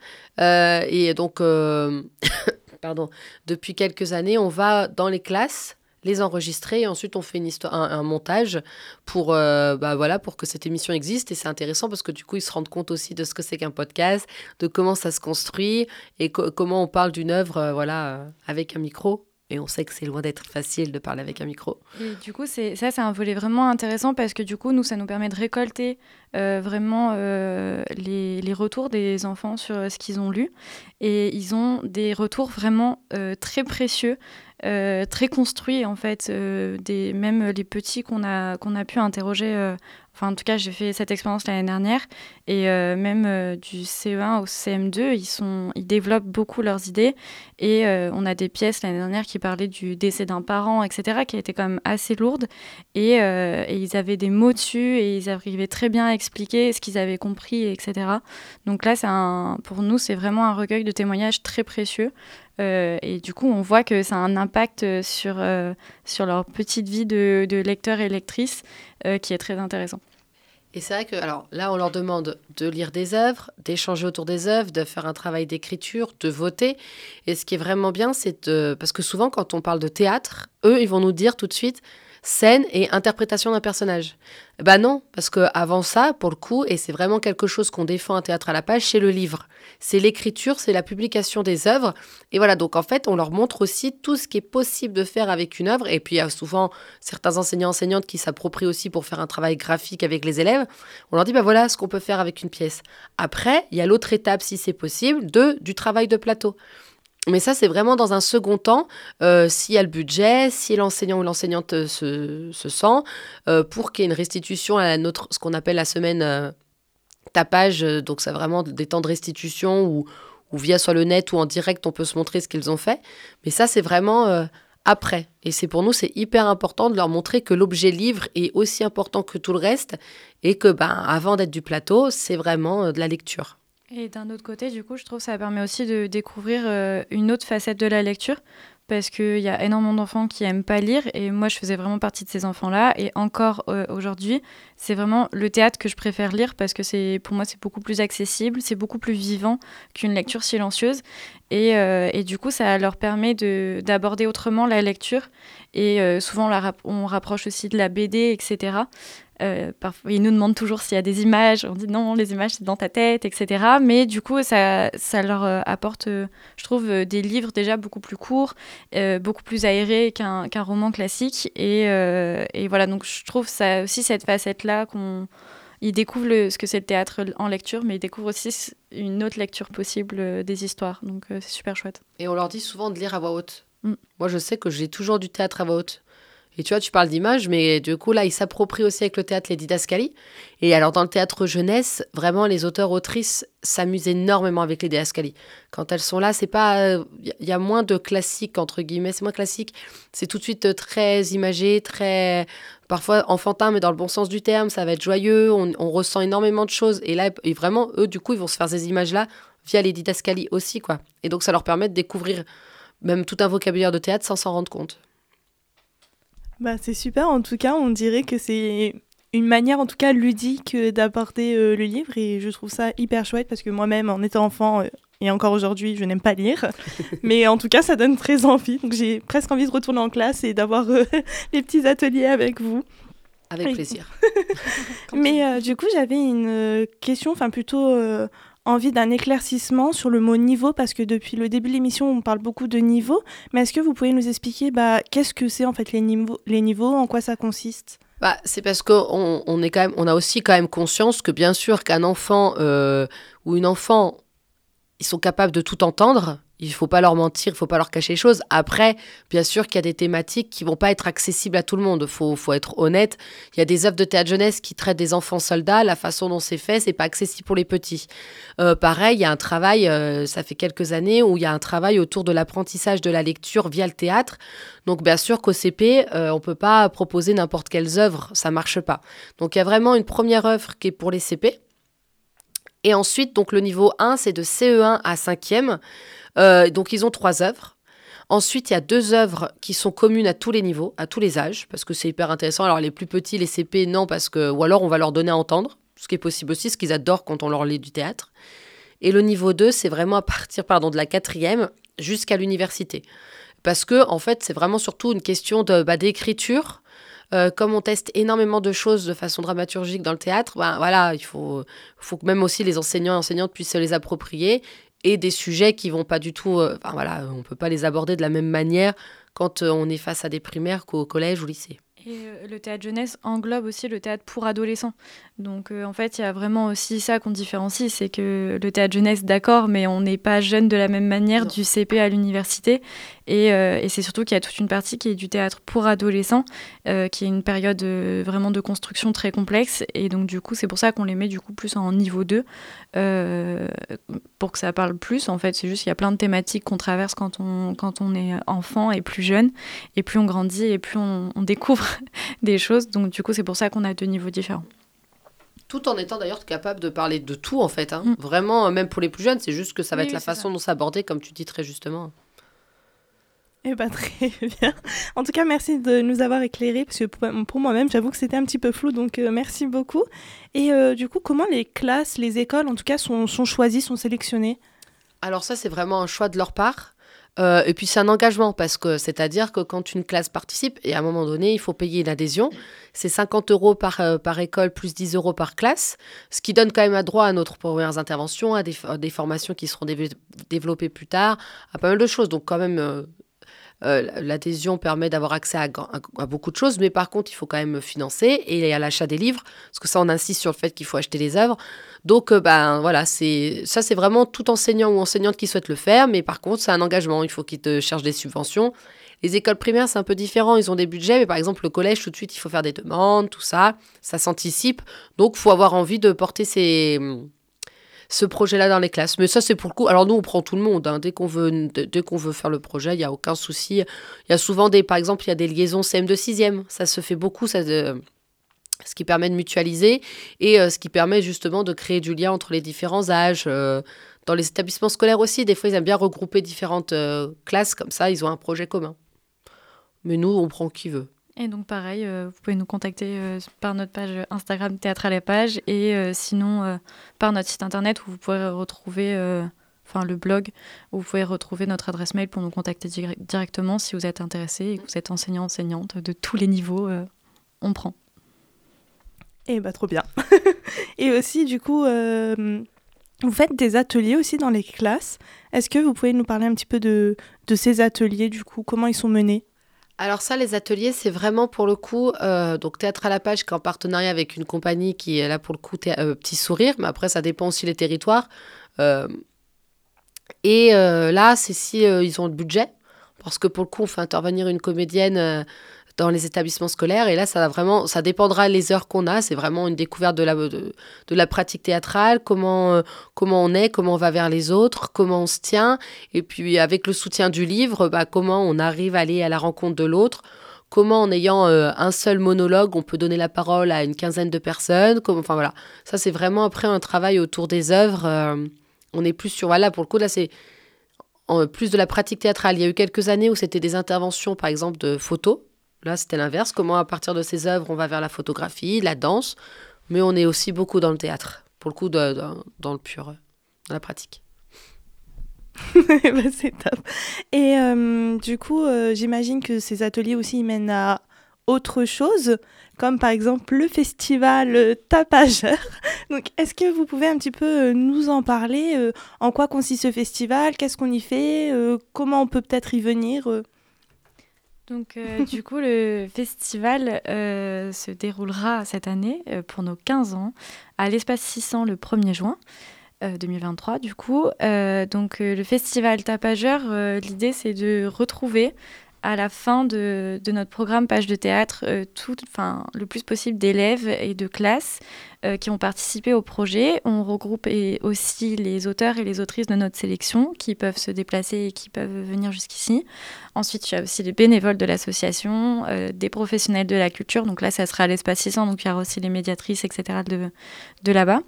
Et donc, [coughs] pardon, depuis quelques années, on va dans les classes les enregistrer et ensuite on fait une histoire, un, montage pour, euh, bah voilà, pour que cette émission existe. Et c'est intéressant parce que du coup, ils se rendent compte aussi de ce que c'est qu'un podcast, de comment ça se construit et co- comment on parle d'une œuvre euh, voilà, euh, avec un micro Et on sait que c'est loin d'être facile de parler avec un micro. Et du coup, ça, c'est un volet vraiment intéressant parce que du coup, nous, ça nous permet de récolter vraiment les, les, retours des enfants sur ce qu'ils ont lu. Et ils ont des retours vraiment très précieux. Euh, très construits en fait, euh, même les petits qu'on a, qu'on a pu interroger euh, Enfin, en tout cas, j'ai fait cette expérience l'année dernière. Et même du CE1 au CM2, ils, sont, ils développent beaucoup leurs idées. Et on a des pièces l'année dernière qui parlaient du décès d'un parent, etc., qui étaient quand même assez lourdes. Et, et, ils avaient des mots dessus et ils arrivaient très bien à expliquer ce qu'ils avaient compris, etc. Donc là, un, pour nous, c'est vraiment un recueil de témoignages très précieux. Euh, et du coup, on voit que ça a un impact sur, euh, sur leur petite vie de, de lecteurs et lectrices euh, qui est très intéressant. Et c'est vrai que, alors là, on leur demande de lire des œuvres, d'échanger autour des œuvres, de faire un travail d'écriture, de voter. Et ce qui est vraiment bien, c'est. Parce que souvent, quand on parle de théâtre, eux, ils vont nous dire tout de suite scène et interprétation d'un personnage. Bah non, parce que avant ça, pour le coup, et c'est vraiment quelque chose qu'on défend un théâtre à la page, c'est le livre. C'est l'écriture, c'est la publication des œuvres. Et voilà, donc en fait, on leur montre aussi tout ce qui est possible de faire avec une œuvre. Et puis il y a souvent certains enseignants, enseignantes qui s'approprient aussi pour faire un travail graphique avec les élèves. On leur dit, bah voilà ce qu'on peut faire avec une pièce. Après, il y a l'autre étape, si c'est possible, de, du travail de plateau. Mais ça, c'est vraiment dans un second temps, euh, s'il y a le budget, si l'enseignant ou l'enseignante euh, se, se, sent, euh, pour qu'il y ait une restitution à notre, ce qu'on appelle la semaine tapage. Donc, c'est vraiment des temps de restitution où, via soit le net ou en direct, on peut se montrer ce qu'ils ont fait. Mais ça, c'est vraiment après. Et c'est pour nous, c'est hyper important de leur montrer que l'objet livre est aussi important que tout le reste et que, ben, avant d'être du plateau, c'est vraiment de la lecture. Et d'un autre côté, du coup, je trouve que ça permet aussi de découvrir euh, une autre facette de la lecture parce qu'il y a énormément d'enfants qui aiment pas lire et moi je faisais vraiment partie de ces enfants-là et encore euh, aujourd'hui c'est vraiment le théâtre que je préfère lire parce que pour moi c'est beaucoup plus accessible, c'est beaucoup plus vivant qu'une lecture silencieuse et, euh, et, du coup ça leur permet d'aborder autrement la lecture et souvent on rapproche aussi de la BD etc euh, parfois, ils nous demandent toujours s'il y a des images. On dit non, les images, c'est dans ta tête, etc. Mais du coup, ça, ça leur euh, apporte, euh, je trouve, des livres déjà beaucoup plus courts, euh, beaucoup plus aérés qu'un qu roman classique. Et, euh, et, voilà, donc je trouve ça aussi cette facette-là qu'on. Ils découvrent le, ce que c'est le théâtre en lecture, mais ils découvrent aussi une autre lecture possible des histoires. Donc c'est super chouette. Et on leur dit souvent de lire à voix haute. Mm. Moi, je sais que j'ai toujours du théâtre à voix haute. Et tu vois, tu parles d'image, mais du coup, là, ils s'approprient aussi avec le théâtre les didascalies. Et alors, dans le théâtre jeunesse, vraiment, les auteurs-autrices s'amusent énormément avec les didascalies. Quand elles sont là, c'est pas. Il euh, y a moins de classique, entre guillemets. C'est moins classique. C'est tout de suite très imagé, très. Parfois enfantin, mais dans le bon sens du terme. Ça va être joyeux. On, on ressent énormément de choses. Et là, et vraiment, eux, du coup, ils vont se faire ces images-là via les didascalies aussi, quoi. Et donc, ça leur permet de découvrir même tout un vocabulaire de théâtre sans s'en rendre compte. Bah, c'est super, en tout cas, on dirait que c'est une manière en tout cas ludique d'aborder euh, le livre. Et je trouve ça hyper chouette parce que moi-même en étant enfant euh, et encore aujourd'hui je n'aime pas lire. [laughs] Mais en tout cas ça donne très envie. Donc j'ai presque envie de retourner en classe et d'avoir euh, [laughs] les petits ateliers avec vous. Avec plaisir. [laughs] mais du coup j'avais une question, enfin plutôt envie d'un éclaircissement sur le mot niveau parce que depuis le début de l'émission on parle beaucoup de niveau. Mais est-ce que vous pouvez nous expliquer bah, qu'est-ce que c'est en fait les niveaux, les niveaux en quoi ça consiste? Bah, c'est parce qu'on on est quand même on a aussi quand même conscience que bien sûr qu'un enfant euh, ou une enfant ils sont capables de tout entendre il faut pas leur mentir, il faut pas leur cacher les choses. Après, bien sûr qu'il y a des thématiques qui vont pas être accessibles à tout le monde. Faut, faut être honnête. Il y a des œuvres de théâtre jeunesse qui traitent des enfants soldats. La façon dont c'est fait, c'est pas accessible pour les petits. Euh, pareil, il y a un travail. Euh, ça fait quelques années où il y a un travail autour de l'apprentissage de la lecture via le théâtre. Donc bien sûr qu'au CP, euh, on peut pas proposer n'importe quelles œuvres, ça marche pas. Donc il y a vraiment une première œuvre qui est pour les CP. Et ensuite, donc le niveau 1, c'est de CE1 à 5e. Euh, donc ils ont trois œuvres. Ensuite, il y a deux œuvres qui sont communes à tous les niveaux, à tous les âges, parce que c'est hyper intéressant. Alors les plus petits, les CP, non, parce que ou alors on va leur donner à entendre, ce qui est possible aussi, ce qu'ils adorent quand on leur lit du théâtre. Et le niveau 2, c'est vraiment à partir pardon, de la quatrième jusqu'à l'université. Parce que, en fait, c'est vraiment surtout une question de, bah, d'écriture. Euh, comme on teste énormément de choses de façon dramaturgique dans le théâtre, ben, voilà, il faut, faut que même aussi les enseignants et enseignantes puissent se les approprier et des sujets qui vont pas du tout. Euh, enfin voilà, on peut pas les aborder de la même manière quand on est face à des primaires qu'au collège ou lycée. Et le théâtre jeunesse englobe aussi le théâtre pour adolescents. Donc en fait, il y a vraiment aussi ça qu'on différencie, c'est que le théâtre jeunesse, d'accord, mais on n'est pas jeune de la même manière du CP à l'université. Et, et c'est surtout qu'il y a toute une partie qui est du théâtre pour adolescents, qui est une période vraiment de construction très complexe. Et donc du coup, c'est pour ça qu'on les met du coup plus en niveau 2, pour que ça parle plus. En fait, c'est juste qu'il y a plein de thématiques qu'on traverse quand on, quand on est enfant et plus jeune. Et plus on grandit et plus on, on découvre [laughs] des choses. Donc du coup, c'est pour ça qu'on a deux niveaux différents. Tout en étant d'ailleurs capable de parler de tout en fait. Hein. Mm. Vraiment, même pour les plus jeunes, c'est juste que ça va être la façon dont s'aborder, comme tu dis très justement. Eh bien, très [laughs] bien. En tout cas, merci de nous avoir éclairés, parce que pour, moi-même, j'avoue que c'était un petit peu flou, donc euh, merci beaucoup. Et euh, du coup, comment les classes, les écoles, en tout cas, sont, choisies, sont sélectionnées? Alors ça, c'est vraiment un choix de leur part. Euh, et puis c'est un engagement parce que c'est-à-dire que quand une classe participe, et à un moment donné, il faut payer une adhésion, c'est 50 euros par, par école plus 10 euros par classe, ce qui donne quand même un droit à notre premières interventions, à des, formations qui seront développées plus tard, à pas mal de choses. Donc quand même, l'adhésion permet d'avoir accès à, beaucoup de choses, mais par contre, il faut quand même financer et à l'achat des livres, parce que ça, on insiste sur le fait qu'il faut acheter les œuvres. Donc, euh, ben voilà, c'est ça, c'est vraiment tout enseignant ou enseignante qui souhaite le faire, mais par contre, c'est un engagement. Il faut qu'ils te cherchent des subventions. Les écoles primaires, c'est un peu différent. Ils ont des budgets, mais par exemple, le collège, tout de suite, il faut faire des demandes, tout ça. Ça s'anticipe. Donc, faut avoir envie de porter ces ce projet-là dans les classes. Mais ça, c'est pour le coup. Alors, nous, on prend tout le monde. Hein. Dès qu'on veut, dès qu'on veut faire le projet, il n'y a aucun souci. Il y a souvent des. Par exemple, il y a des liaisons CM de 6e. Ça se fait beaucoup. Ça, de, ce qui permet de mutualiser et euh, ce qui permet justement de créer du lien entre les différents âges. Euh, dans les établissements scolaires aussi, des fois, ils aiment bien regrouper différentes euh, classes, comme ça, ils ont un projet commun. Mais nous, on prend qui veut. Et donc pareil, vous pouvez nous contacter par notre page Instagram Théâtre à la page et sinon par notre site internet où vous pourrez retrouver, enfin le blog, où vous pouvez retrouver notre adresse mail pour nous contacter directement si vous êtes intéressé et que vous êtes enseignant, enseignante de tous les niveaux, on prend. Eh bah trop bien. [laughs] et aussi du coup, euh, vous faites des ateliers aussi dans les classes. Est-ce que vous pouvez nous parler un petit peu de ces ateliers du coup, comment ils sont menés? Alors ça, les ateliers, c'est vraiment pour le coup, euh, donc Théâtre à la page qui est en partenariat avec une compagnie qui est là pour le coup euh, Petit Sourire, mais après ça dépend aussi les territoires. et là, c'est si ils ont le budget, parce que pour le coup, on fait intervenir une comédienne dans les établissements scolaires. Et là, ça va vraiment, ça dépendra les heures qu'on a. C'est vraiment une découverte de la, de, la pratique théâtrale, comment, euh, comment on est, comment on va vers les autres, comment on se tient. Et puis, avec le soutien du livre, bah, comment on arrive à aller à la rencontre de l'autre. Comment, en ayant euh, un seul monologue, on peut donner la parole à une quinzaine de personnes. Comment, enfin voilà, ça c'est vraiment après un travail autour des œuvres. Euh, on est plus sur, voilà, pour le coup, là c'est plus de la pratique théâtrale. Il y a eu quelques années où c'était des interventions, par exemple, de photos Là, c'était l'inverse. Comment, à partir de ces œuvres, on va vers la photographie, la danse, mais on est aussi beaucoup dans le théâtre, pour le coup, dans le pur, dans la pratique. Bah, [laughs] c'est top. Et euh, du coup, euh, j'imagine que ces ateliers aussi mènent à autre chose, comme par exemple le festival Tapageur. [laughs] Donc, est-ce que vous pouvez un petit peu euh, nous en parler En quoi consiste ce festival? Qu'est-ce qu'on y fait? Comment on peut peut-être y venir donc, euh, [laughs] du coup, le festival euh, se déroulera cette année euh, pour nos 15 ans à l'espace 600 le 1er juin 2023. Du coup, donc le festival Tapageur, l'idée c'est de retrouver à la fin de, notre programme Page de théâtre tout, le plus possible d'élèves et de classes euh, qui ont participé au projet. On regroupe aussi les auteurs et les autrices de notre sélection qui peuvent se déplacer et qui peuvent venir jusqu'ici. Ensuite, il y a aussi les bénévoles de l'association, euh, des professionnels de la culture. Donc là, ça sera à l'espace 600, donc il y aura aussi les médiatrices, etc. de, de là-bas.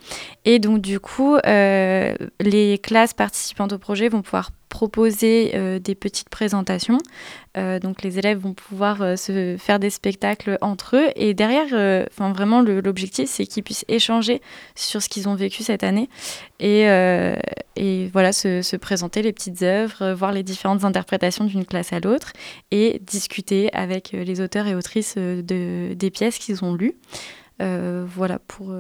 Et donc, du coup, euh, les classes participantes au projet vont pouvoir proposer des petites présentations. donc les élèves vont pouvoir se faire des spectacles entre eux. Et derrière, vraiment, l'objectif, c'est qu'ils puissent échanger sur ce qu'ils ont vécu cette année et, euh, voilà, se, présenter les petites œuvres, euh, voir les différentes interprétations d'une classe à l'autre et discuter avec euh, les auteurs et autrices de, des pièces qu'ils ont lues. voilà pour.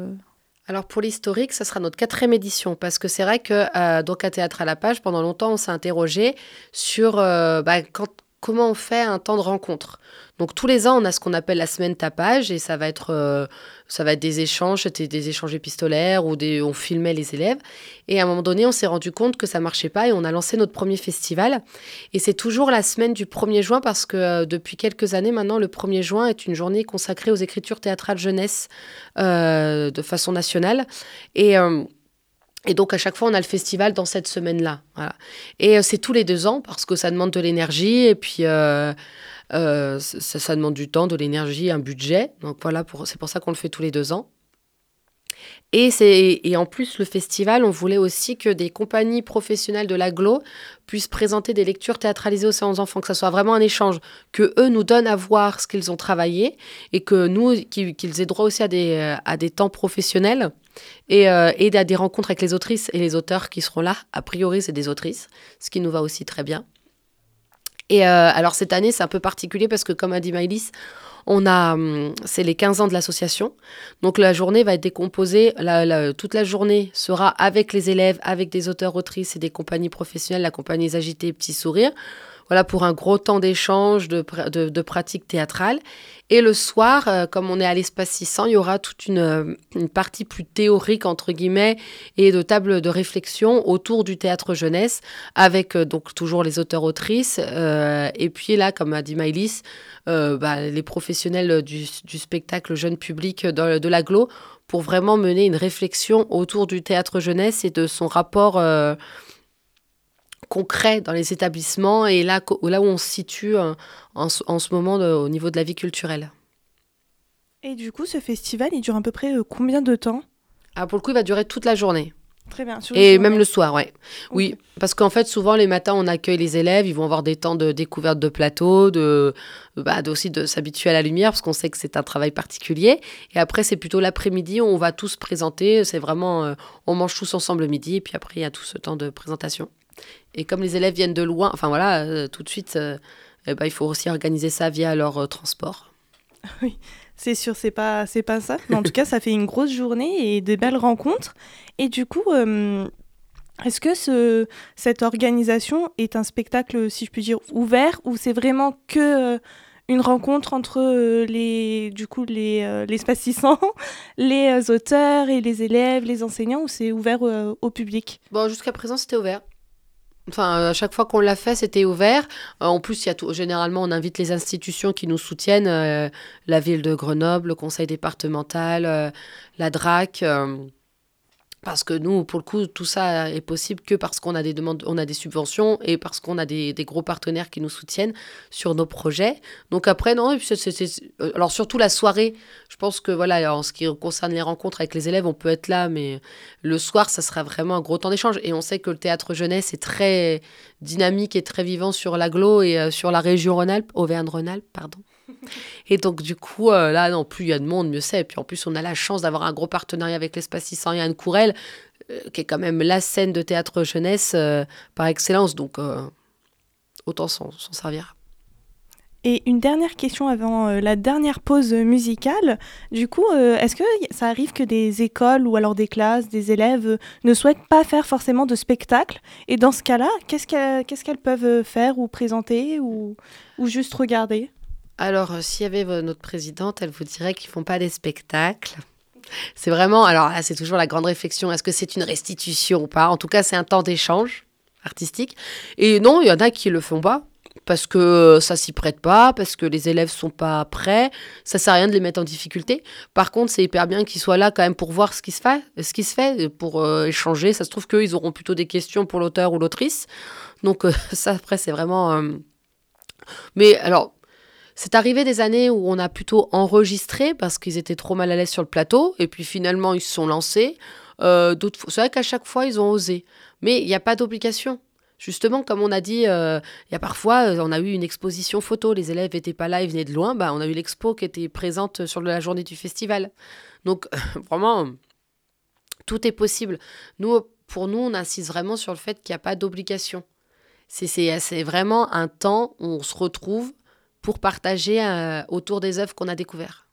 Alors pour l'historique, ça sera notre quatrième édition parce que c'est vrai que donc à Théâtre à la page, pendant longtemps, on s'est interrogé sur bah, quand comment on fait un temps de rencontre. Donc tous les ans, on a ce qu'on appelle la semaine tapage et ça va être, euh, ça va être des échanges, c'était des échanges épistolaires ou des, on filmait les élèves. Et à un moment donné, on s'est rendu compte que ça marchait pas et on a lancé notre premier festival. Et c'est toujours la semaine du 1er juin parce que euh, depuis quelques années maintenant, le 1er juin est une journée consacrée aux écritures théâtrales jeunesse euh, de façon nationale. Et et donc à chaque fois, on a le festival dans cette semaine-là. Et c'est tous les deux ans parce que ça demande de l'énergie et puis euh, ça, ça, demande du temps, de l'énergie, un budget. Donc voilà, c'est pour ça qu'on le fait tous les deux ans. Et, et en plus, le festival, on voulait aussi que des compagnies professionnelles de l'aglo puissent présenter des lectures théâtralisées aux enfants, que ça soit vraiment un échange, que eux nous donnent à voir ce qu'ils ont travaillé et que nous, qu'ils aient droit aussi à des, à des temps professionnels et, euh, et à des rencontres avec les autrices et les auteurs qui seront là. A priori, c'est des autrices, ce qui nous va aussi très bien. Et euh, alors cette année, c'est un peu particulier parce que comme a dit Maïlis, on a, hum, c'est les 15 ans de l'association. Donc la journée va être décomposée. toute la journée sera avec les élèves, avec des auteurs, autrices et des compagnies professionnelles, la compagnie Agité Petit Sourire. Voilà pour un gros temps d'échange, de, de, de pratique. Et le soir, euh, comme on est à l'espace 600, il y aura toute une, euh, une, partie plus théorique, entre guillemets, et de table de réflexion autour du théâtre jeunesse, avec euh, donc toujours les auteurs-autrices. et puis là, comme a dit Maïlis, bah, les professionnels du, du, spectacle jeune public de, de l'aglo, pour vraiment mener une réflexion autour du théâtre jeunesse et de son rapport concret dans les établissements et là, là où on se situe en, en, ce moment au niveau de la vie culturelle. Et du coup, ce festival, il dure à peu près euh, combien de temps? Ah, Pour le coup, il va durer toute la journée. Très bien. et même le soir, ouais. Oui, parce qu'en fait, souvent, les matins, on accueille les élèves, ils vont avoir des temps de découverte de plateau, de, bah, aussi de s'habituer à la lumière, parce qu'on sait que c'est un travail particulier. Et après, c'est plutôt l'après-midi, on va tous présenter. C'est vraiment, euh, on mange tous ensemble le midi, et puis après, il y a tout ce temps de présentation. Et comme les élèves viennent de loin, enfin voilà, euh, tout de suite, euh, eh ben, il faut aussi organiser ça via leur euh, transport. [laughs] Oui, c'est sûr, c'est pas, c'est pas ça. Mais en tout cas, ça fait une grosse journée et de belles rencontres. Et du coup, est-ce que ce, cette organisation est un spectacle, si je puis dire, ouvert ou c'est vraiment que une rencontre entre les, du coup, les, les spacissants, [laughs] les auteurs et les élèves, les enseignants, ou c'est ouvert au public? Bon, jusqu'à présent, c'était ouvert. Enfin, à chaque fois qu'on l'a fait, c'était ouvert. Euh, en plus, il y a tout, généralement, on invite les institutions qui nous soutiennent, euh, la ville de Grenoble, le conseil départemental, euh, la DRAC. Parce que nous, pour le coup, tout ça est possible que parce qu'on a des demandes, on a des subventions et parce qu'on a des, gros partenaires qui nous soutiennent sur nos projets. Donc après, non, euh, alors surtout la soirée, je pense que voilà, en ce qui concerne les rencontres avec les élèves, on peut être là, mais le soir, ça sera vraiment un gros temps d'échange. Et on sait que le théâtre jeunesse est très dynamique et très vivant sur l'aglo et euh, sur la région Rhône-Alpes, Auvergne-Rhône-Alpes, pardon. [laughs] Et donc, du coup, euh, là, non, plus il y a de monde, mieux c'est. Et puis en plus, on a la chance d'avoir un gros partenariat avec l'Espace 600 et Anne Courel, euh, qui est quand même la scène de théâtre jeunesse euh, par excellence. Donc, autant s'en servir. Et une dernière question avant la dernière pause musicale. Du coup, est-ce que ça arrive que des écoles ou alors des classes, des élèves ne souhaitent pas faire forcément de spectacle? Et dans ce cas-là, qu'est-ce qu'elles peuvent faire ou présenter ou juste regarder? Alors, euh, s'il y avait notre présidente, elle vous dirait qu'ils font pas des spectacles. C'est vraiment, alors là, c'est toujours la grande réflexion, est-ce que c'est une restitution ou pas? En tout cas, c'est un temps d'échange artistique. Et non, il y en a qui le font pas parce que ça s'y prête pas, parce que les élèves sont pas prêts, ça sert à rien de les mettre en difficulté. Par contre, c'est hyper bien qu'ils soient là quand même pour voir ce qui se fait, ce qui se fait, pour euh, échanger. Ça se trouve qu'ils auront plutôt des questions pour l'auteur ou l'autrice. Donc euh, [laughs] ça, après, c'est vraiment. Mais alors, c'est arrivé des années où on a plutôt enregistré parce qu'ils étaient trop mal à l'aise sur le plateau et puis finalement ils se sont lancés. Euh, c'est vrai qu'à chaque fois ils ont osé, mais il n'y a pas d'obligation. Justement, comme on a dit, euh, il y a parfois, euh, on a eu une exposition photo, les élèves n'étaient pas là, ils venaient de loin, bah, on a eu l'expo qui était présente sur la journée du festival. Donc, [laughs] vraiment, tout est possible. Nous, pour nous, on insiste vraiment sur le fait qu'il n'y a pas d'obligation. C'est vraiment un temps où on se retrouve pour partager euh, autour des œuvres qu'on a découvertes.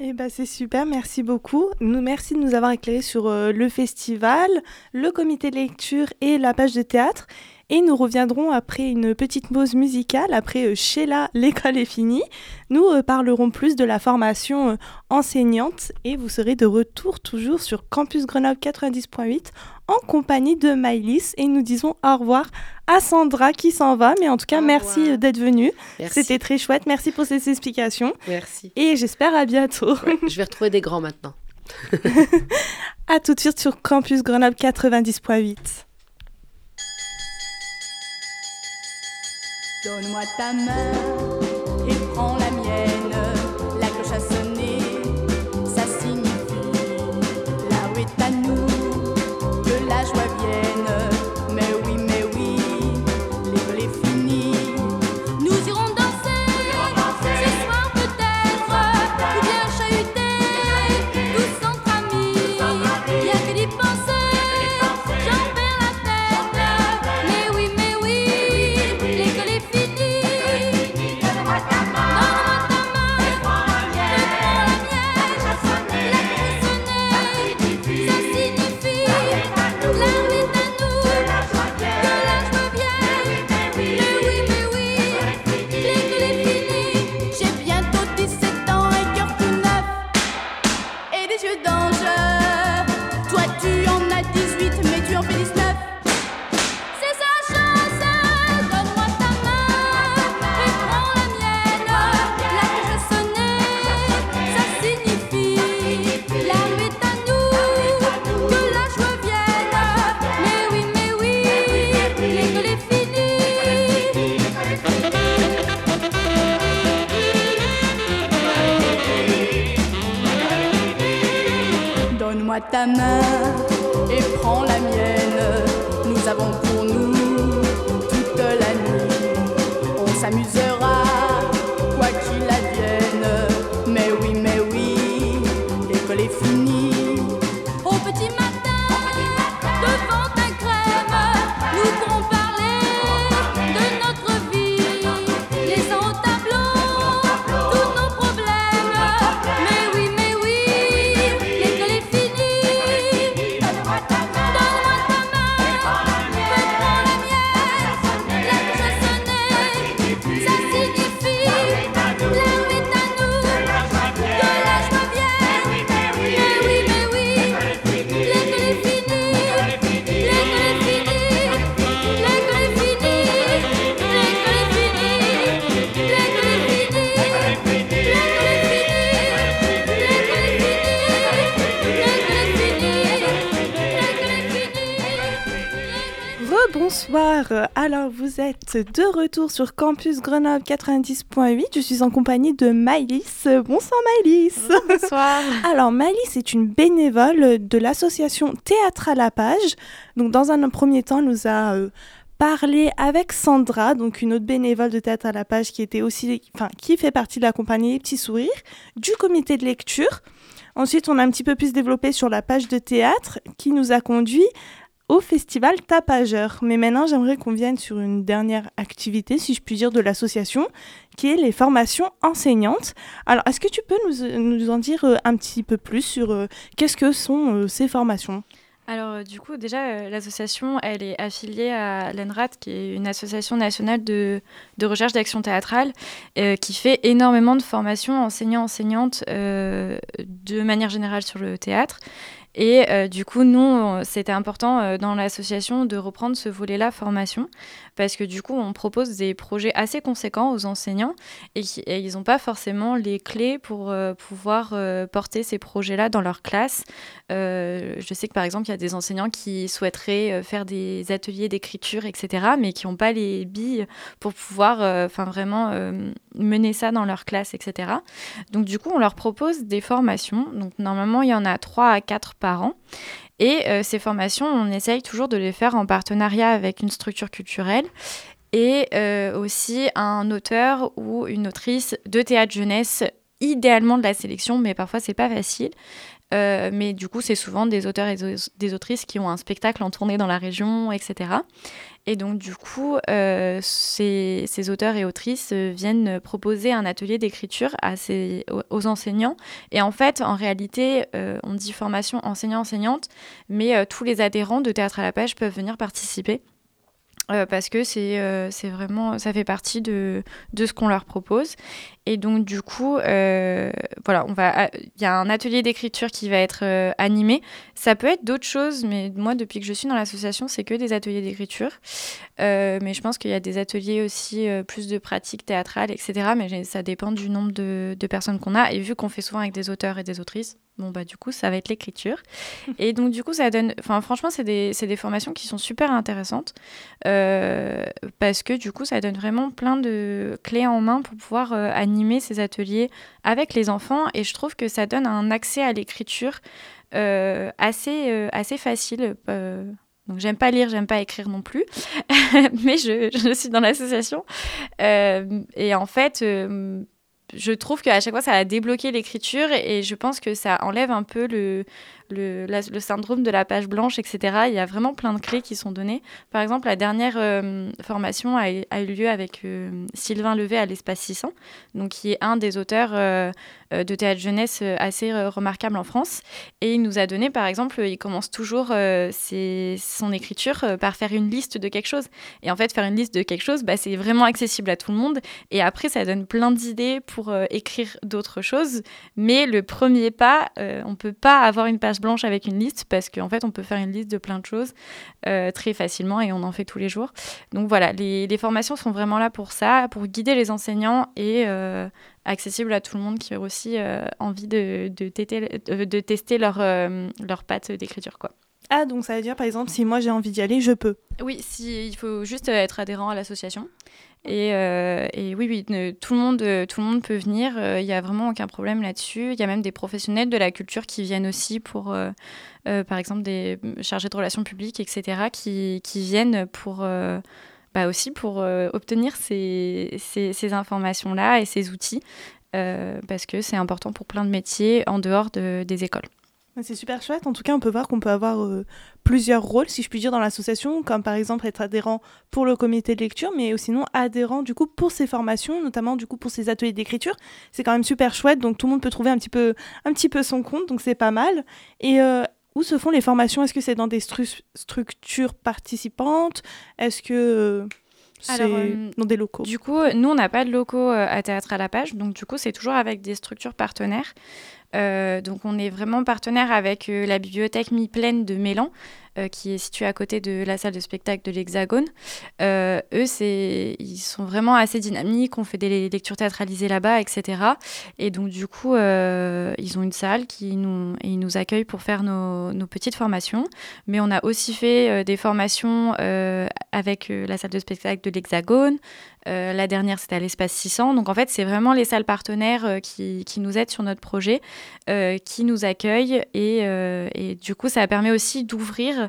Eh ben c'est super, merci beaucoup. Nous, merci de nous avoir éclairé sur euh, le festival, le comité de lecture et la page de théâtre. Et nous reviendrons après une petite pause musicale, après Sheila, [laughs] l'école est finie. Nous parlerons plus de la formation enseignante et vous serez de retour toujours sur Campus Grenoble 90.8 en compagnie de Maïlis et nous disons au revoir à Sandra qui s'en va. Mais en tout cas, merci d'être venue. C'était très chouette. Merci pour ces explications. Merci. Et j'espère à bientôt. je vais retrouver des grands maintenant. [laughs] à tout de suite sur Campus Grenoble 90.8. Donne-moi ta main vous êtes de retour sur Campus Grenoble 90.8. Je suis en compagnie de Maïlis. Bonsoir Maïlis. Bonsoir. [laughs] Alors, Maïlis est une bénévole de l'association Théâtre à la page. Donc, dans un premier temps, elle nous a euh, parlé avec Sandra, donc une autre bénévole de Théâtre à la page qui était aussi, enfin, qui fait partie de la compagnie Les Petits Sourires, du comité de lecture. Ensuite, on a un petit peu plus développé sur la page de théâtre qui nous a conduit au festival Tapageur. Mais maintenant, j'aimerais qu'on vienne sur une dernière activité, si je puis dire, de l'association, qui est les formations enseignantes. Alors, est-ce que tu peux nous, en dire euh, un petit peu plus sur euh, qu'est-ce que sont euh, ces formations? Alors, du coup, déjà, l'association, elle est affiliée à l'ENRAT, qui est une association nationale de, recherche d'action théâtrale, qui fait énormément de formations enseignants-enseignantes de manière générale sur le théâtre. Et euh, du coup, nous, c'était important euh, dans l'association de reprendre ce volet-là formation, parce que du coup, on propose des projets assez conséquents aux enseignants et, ils n'ont pas forcément les clés pour euh, pouvoir euh, porter ces projets-là dans leur classe. Euh, je sais que par exemple, il y a des enseignants qui souhaiteraient faire des ateliers d'écriture, etc., mais qui n'ont pas les billes pour pouvoir enfin vraiment mener ça dans leur classe, etc. Donc du coup, on leur propose des formations. Donc normalement, il y en a 3 à 4 par an. Et euh, ces formations, on essaye toujours de les faire en partenariat avec une structure culturelle et euh, aussi un auteur ou une autrice de théâtre jeunesse, idéalement de la sélection, mais parfois c'est pas facile. Euh, mais du coup, c'est souvent des auteurs et des autrices qui ont un spectacle en tournée dans la région, etc. Et donc, du coup, euh, ces, auteurs et autrices euh, viennent proposer un atelier d'écriture aux, enseignants. Et en fait, en réalité, on dit formation enseignant-enseignante, mais tous les adhérents de Théâtre à la page peuvent venir participer. Parce que c'est vraiment ça fait partie de ce qu'on leur propose et donc du coup euh, voilà on va il y a un atelier d'écriture qui va être animé. Ça peut être d'autres choses mais moi depuis que je suis dans l'association c'est que des ateliers d'écriture. Mais je pense qu'il y a des ateliers aussi plus de pratique théâtrale etc mais ça dépend du nombre de, de personnes qu'on a. Et vu qu'on fait souvent avec des auteurs et des autrices bon bah du coup ça va être l'écriture. [laughs] Et donc du coup ça donne enfin franchement c'est des, des, formations qui sont super intéressantes euh, parce que du coup ça donne vraiment plein de clés en main pour pouvoir euh, animer ces ateliers avec les enfants et je trouve que ça donne un accès à l'écriture euh, assez assez facile donc j'aime pas lire, j'aime pas écrire non plus, [laughs] mais je, je, suis dans l'association. et en fait, je trouve qu'à chaque fois, ça a débloqué l'écriture et je pense que ça enlève un peu le, le, syndrome de la page blanche, etc. Il y a vraiment plein de clés qui sont données. Par exemple, la dernière euh, formation a, eu lieu avec euh, Sylvain Levé à l'Espace 600, donc qui est un des auteurs euh, de théâtre jeunesse assez remarquable en France. Et il nous a donné, par exemple, il commence toujours son écriture par faire une liste de quelque chose. Et en fait, faire une liste de quelque chose, bah, c'est vraiment accessible à tout le monde. Et après, ça donne plein d'idées pour écrire d'autres choses. Mais le premier pas, on ne peut pas avoir une page blanche avec une liste parce qu'en fait, on peut faire une liste de plein de choses euh, très facilement et on en fait tous les jours. Donc voilà, les, les, formations sont vraiment là pour ça, pour guider les enseignants et euh, accessible à tout le monde qui a aussi euh, envie de, de, téter, de, tester leur, leur patte d'écriture. quoi. Ah, donc ça veut dire, par exemple, si moi j'ai envie d'y aller, je peux Oui, si, il faut juste être adhérent à l'association. Et, euh, et, oui, oui, tout le monde, tout le monde peut venir. Il n'y a vraiment aucun problème là-dessus. Il y a même des professionnels de la culture qui viennent aussi pour, euh, euh, par exemple, des chargés de relations publiques, etc., qui, viennent pour, bah aussi pour obtenir ces, informations-là et ces outils, parce que c'est important pour plein de métiers en dehors de, des écoles. C'est super chouette. En tout cas, on peut voir qu'on peut avoir euh, plusieurs rôles, si je puis dire, dans l'association, comme par exemple être adhérent pour le comité de lecture, mais sinon adhérent du coup pour ces formations, notamment du coup pour ces ateliers d'écriture. C'est quand même super chouette, donc tout le monde peut trouver un petit peu, un petit peu son compte, donc c'est pas mal. Et euh, où se font les formations? Est-ce que c'est dans des structures participantes? Est-ce que euh, c'est dans des locaux? Du coup, nous, on n'a pas de locaux à Théâtre à la Page, donc du coup, c'est toujours avec des structures partenaires. Euh, donc on est vraiment partenaire avec euh, la bibliothèque mi-pleine de Mélan, euh, qui est située à côté de la salle de spectacle de l'Hexagone. eux, ils sont vraiment assez dynamiques, on fait des lectures théâtralisées là-bas, etc. Et donc du coup, ils ont une salle qui nous, et ils nous accueillent pour faire nos, petites formations. Mais on a aussi fait des formations avec la salle de spectacle de l'Hexagone, euh, la dernière, c'était à l'espace 600. Donc en fait, c'est vraiment les salles partenaires euh, qui, nous aident sur notre projet, euh, qui nous accueillent. Et, du coup, ça permet aussi d'ouvrir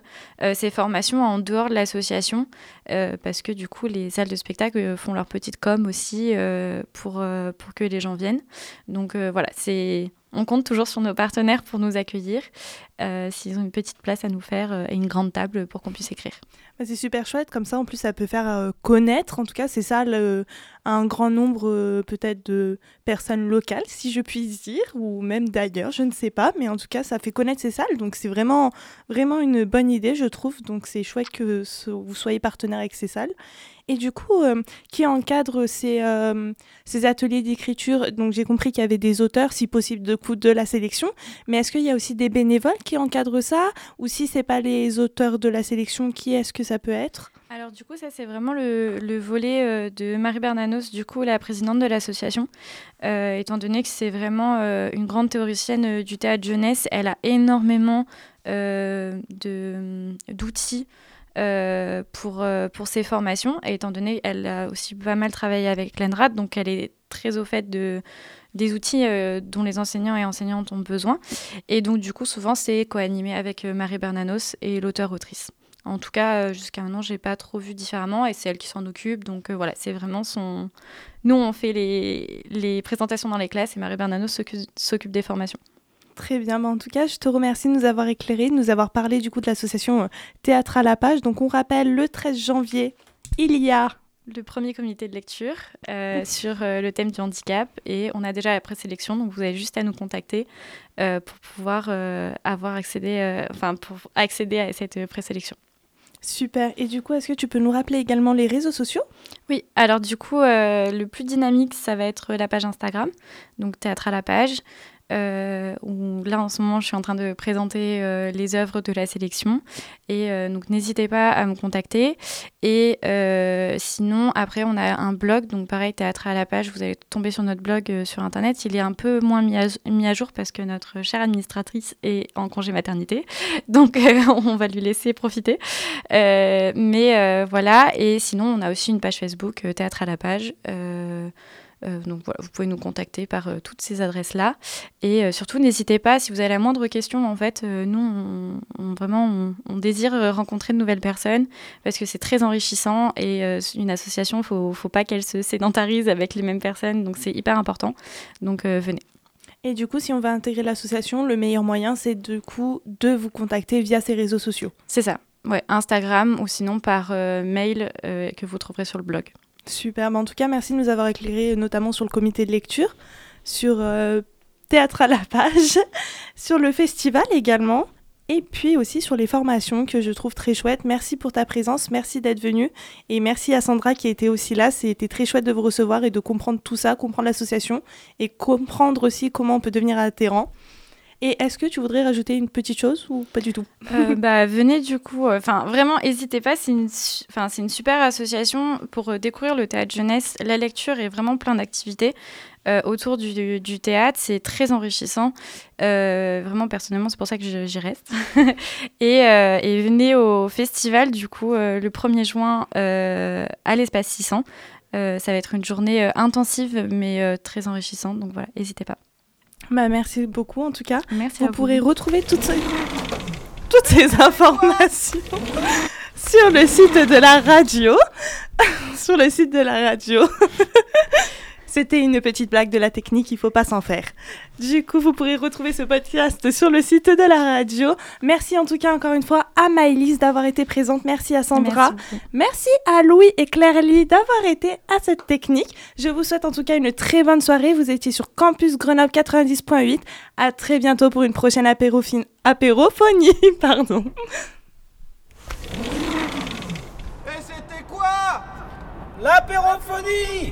ces formations en dehors de l'association, parce que du coup, les salles de spectacle font leur petite com aussi pour, pour que les gens viennent. Donc voilà, c'est on compte toujours sur nos partenaires pour nous accueillir, euh, s'ils ont une petite place à nous faire euh, et une grande table pour qu'on puisse écrire. Bah, c'est super chouette, comme ça en plus ça peut faire euh, connaître, en tout cas c'est ça, un grand nombre peut-être de personnes locales, si je puis dire, ou même d'ailleurs, je ne sais pas, mais en tout cas ça fait connaître ces salles, donc c'est vraiment, vraiment une bonne idée je trouve, donc c'est chouette que vous soyez partenaire avec ces salles. Et du coup, euh, qui encadre ces, euh, ces ateliers d'écriture? Donc j'ai compris qu'il y avait des auteurs, si possible, de coup de la sélection. Mais est-ce qu'il y a aussi des bénévoles qui encadrent ça? Ou si c'est pas les auteurs de la sélection, qui est-ce que ça peut être? Alors du coup, ça c'est vraiment le, le volet euh, de Marie Bernanos, du coup la présidente de l'association, étant donné que c'est vraiment une grande théoricienne du théâtre jeunesse, elle a énormément d'outils euh, pour, euh, pour ses formations, étant donné qu'elle a aussi pas mal travaillé avec l'ENRAD, donc elle est très au fait de, des outils euh, dont les enseignants et enseignantes ont besoin. Et donc, du coup, souvent, c'est co-animé avec Marie Bernanos et l'auteur-autrice. En tout cas, jusqu'à maintenant, j'ai pas trop vu différemment et c'est elle qui s'en occupe. Donc voilà, c'est vraiment son. Nous, on fait les, les présentations dans les classes et Marie Bernanos s'occupe des formations. Très bien, en tout cas, je te remercie de nous avoir éclairé, de nous avoir parlé du coup de l'association euh, Théâtre à la page. Donc on rappelle, le 13 janvier, il y a le premier comité de lecture euh, sur euh, le thème du handicap et on a déjà la présélection, donc vous avez juste à nous contacter pour pouvoir avoir accédé, enfin pour accéder à cette présélection. Super. Et du coup, est-ce que tu peux nous rappeler également les réseaux sociaux? Oui, alors du coup, le plus dynamique, ça va être la page Instagram, donc Théâtre à la page. Euh, là en ce moment je suis en train de présenter euh, les œuvres de la sélection. Et euh, donc n'hésitez pas à me contacter. Et sinon après on a un blog. Donc pareil théâtre à la page. Vous allez tomber sur notre blog sur internet. Il est un peu moins mis à, mis à, jour parce que notre chère administratrice est en congé maternité. [laughs] Donc on va lui laisser profiter. Mais voilà. Et sinon on a aussi une page Facebook théâtre à la page donc voilà, vous pouvez nous contacter par euh, toutes ces adresses-là. Et euh, surtout, n'hésitez pas, si vous avez la moindre question, en fait, nous, on, on vraiment, on, on, désire rencontrer de nouvelles personnes parce que c'est très enrichissant et une association, il faut, faut pas qu'elle se sédentarise avec les mêmes personnes, donc c'est hyper important. Donc venez. Et du coup, si on va intégrer l'association, le meilleur moyen, c'est du coup de vous contacter via ces réseaux sociaux. C'est ça. Ouais, Instagram ou sinon par mail que vous trouverez sur le blog. Super, en tout cas, merci de nous avoir éclairé notamment sur le comité de lecture, sur euh, Théâtre à la page, [laughs] sur le festival également, et puis aussi sur les formations que je trouve très chouettes. Merci pour ta présence, merci d'être venue, et merci à Sandra qui était aussi là. C'était très chouette de vous recevoir et de comprendre tout ça, comprendre l'association, et comprendre aussi comment on peut devenir adhérent. Et est-ce que tu voudrais rajouter une petite chose ou pas du tout euh, [laughs] bah, Venez du coup, enfin euh, vraiment, n'hésitez pas, c'est une, c'est une super association pour euh, découvrir le théâtre jeunesse. La lecture est vraiment plein d'activités euh, autour du, théâtre, c'est très enrichissant. Vraiment, personnellement, c'est pour ça que j'y reste. [laughs] et, venez au festival du coup le 1er juin à l'espace 600. ça va être une journée intensive mais très enrichissante, donc voilà, n'hésitez pas. Bah, merci beaucoup en tout cas. Merci vous pourrez vous. retrouver toutes ces, toutes ces informations sur le site de la radio. [laughs] sur le site de la radio. [laughs] C'était une petite blague de la technique, il faut pas s'en faire. Du coup, vous pourrez retrouver ce podcast sur le site de la radio. Merci en tout cas encore une fois à Maëlys d'avoir été présente. Merci à Sandra. Merci, Merci à Louis et Claire Lee d'avoir été à cette technique. Je vous souhaite en tout cas une très bonne soirée. Vous étiez sur Campus Grenoble 90.8. À très bientôt pour une prochaine apérophonie. [laughs] Pardon. Et c'était quoi? L'apérophonie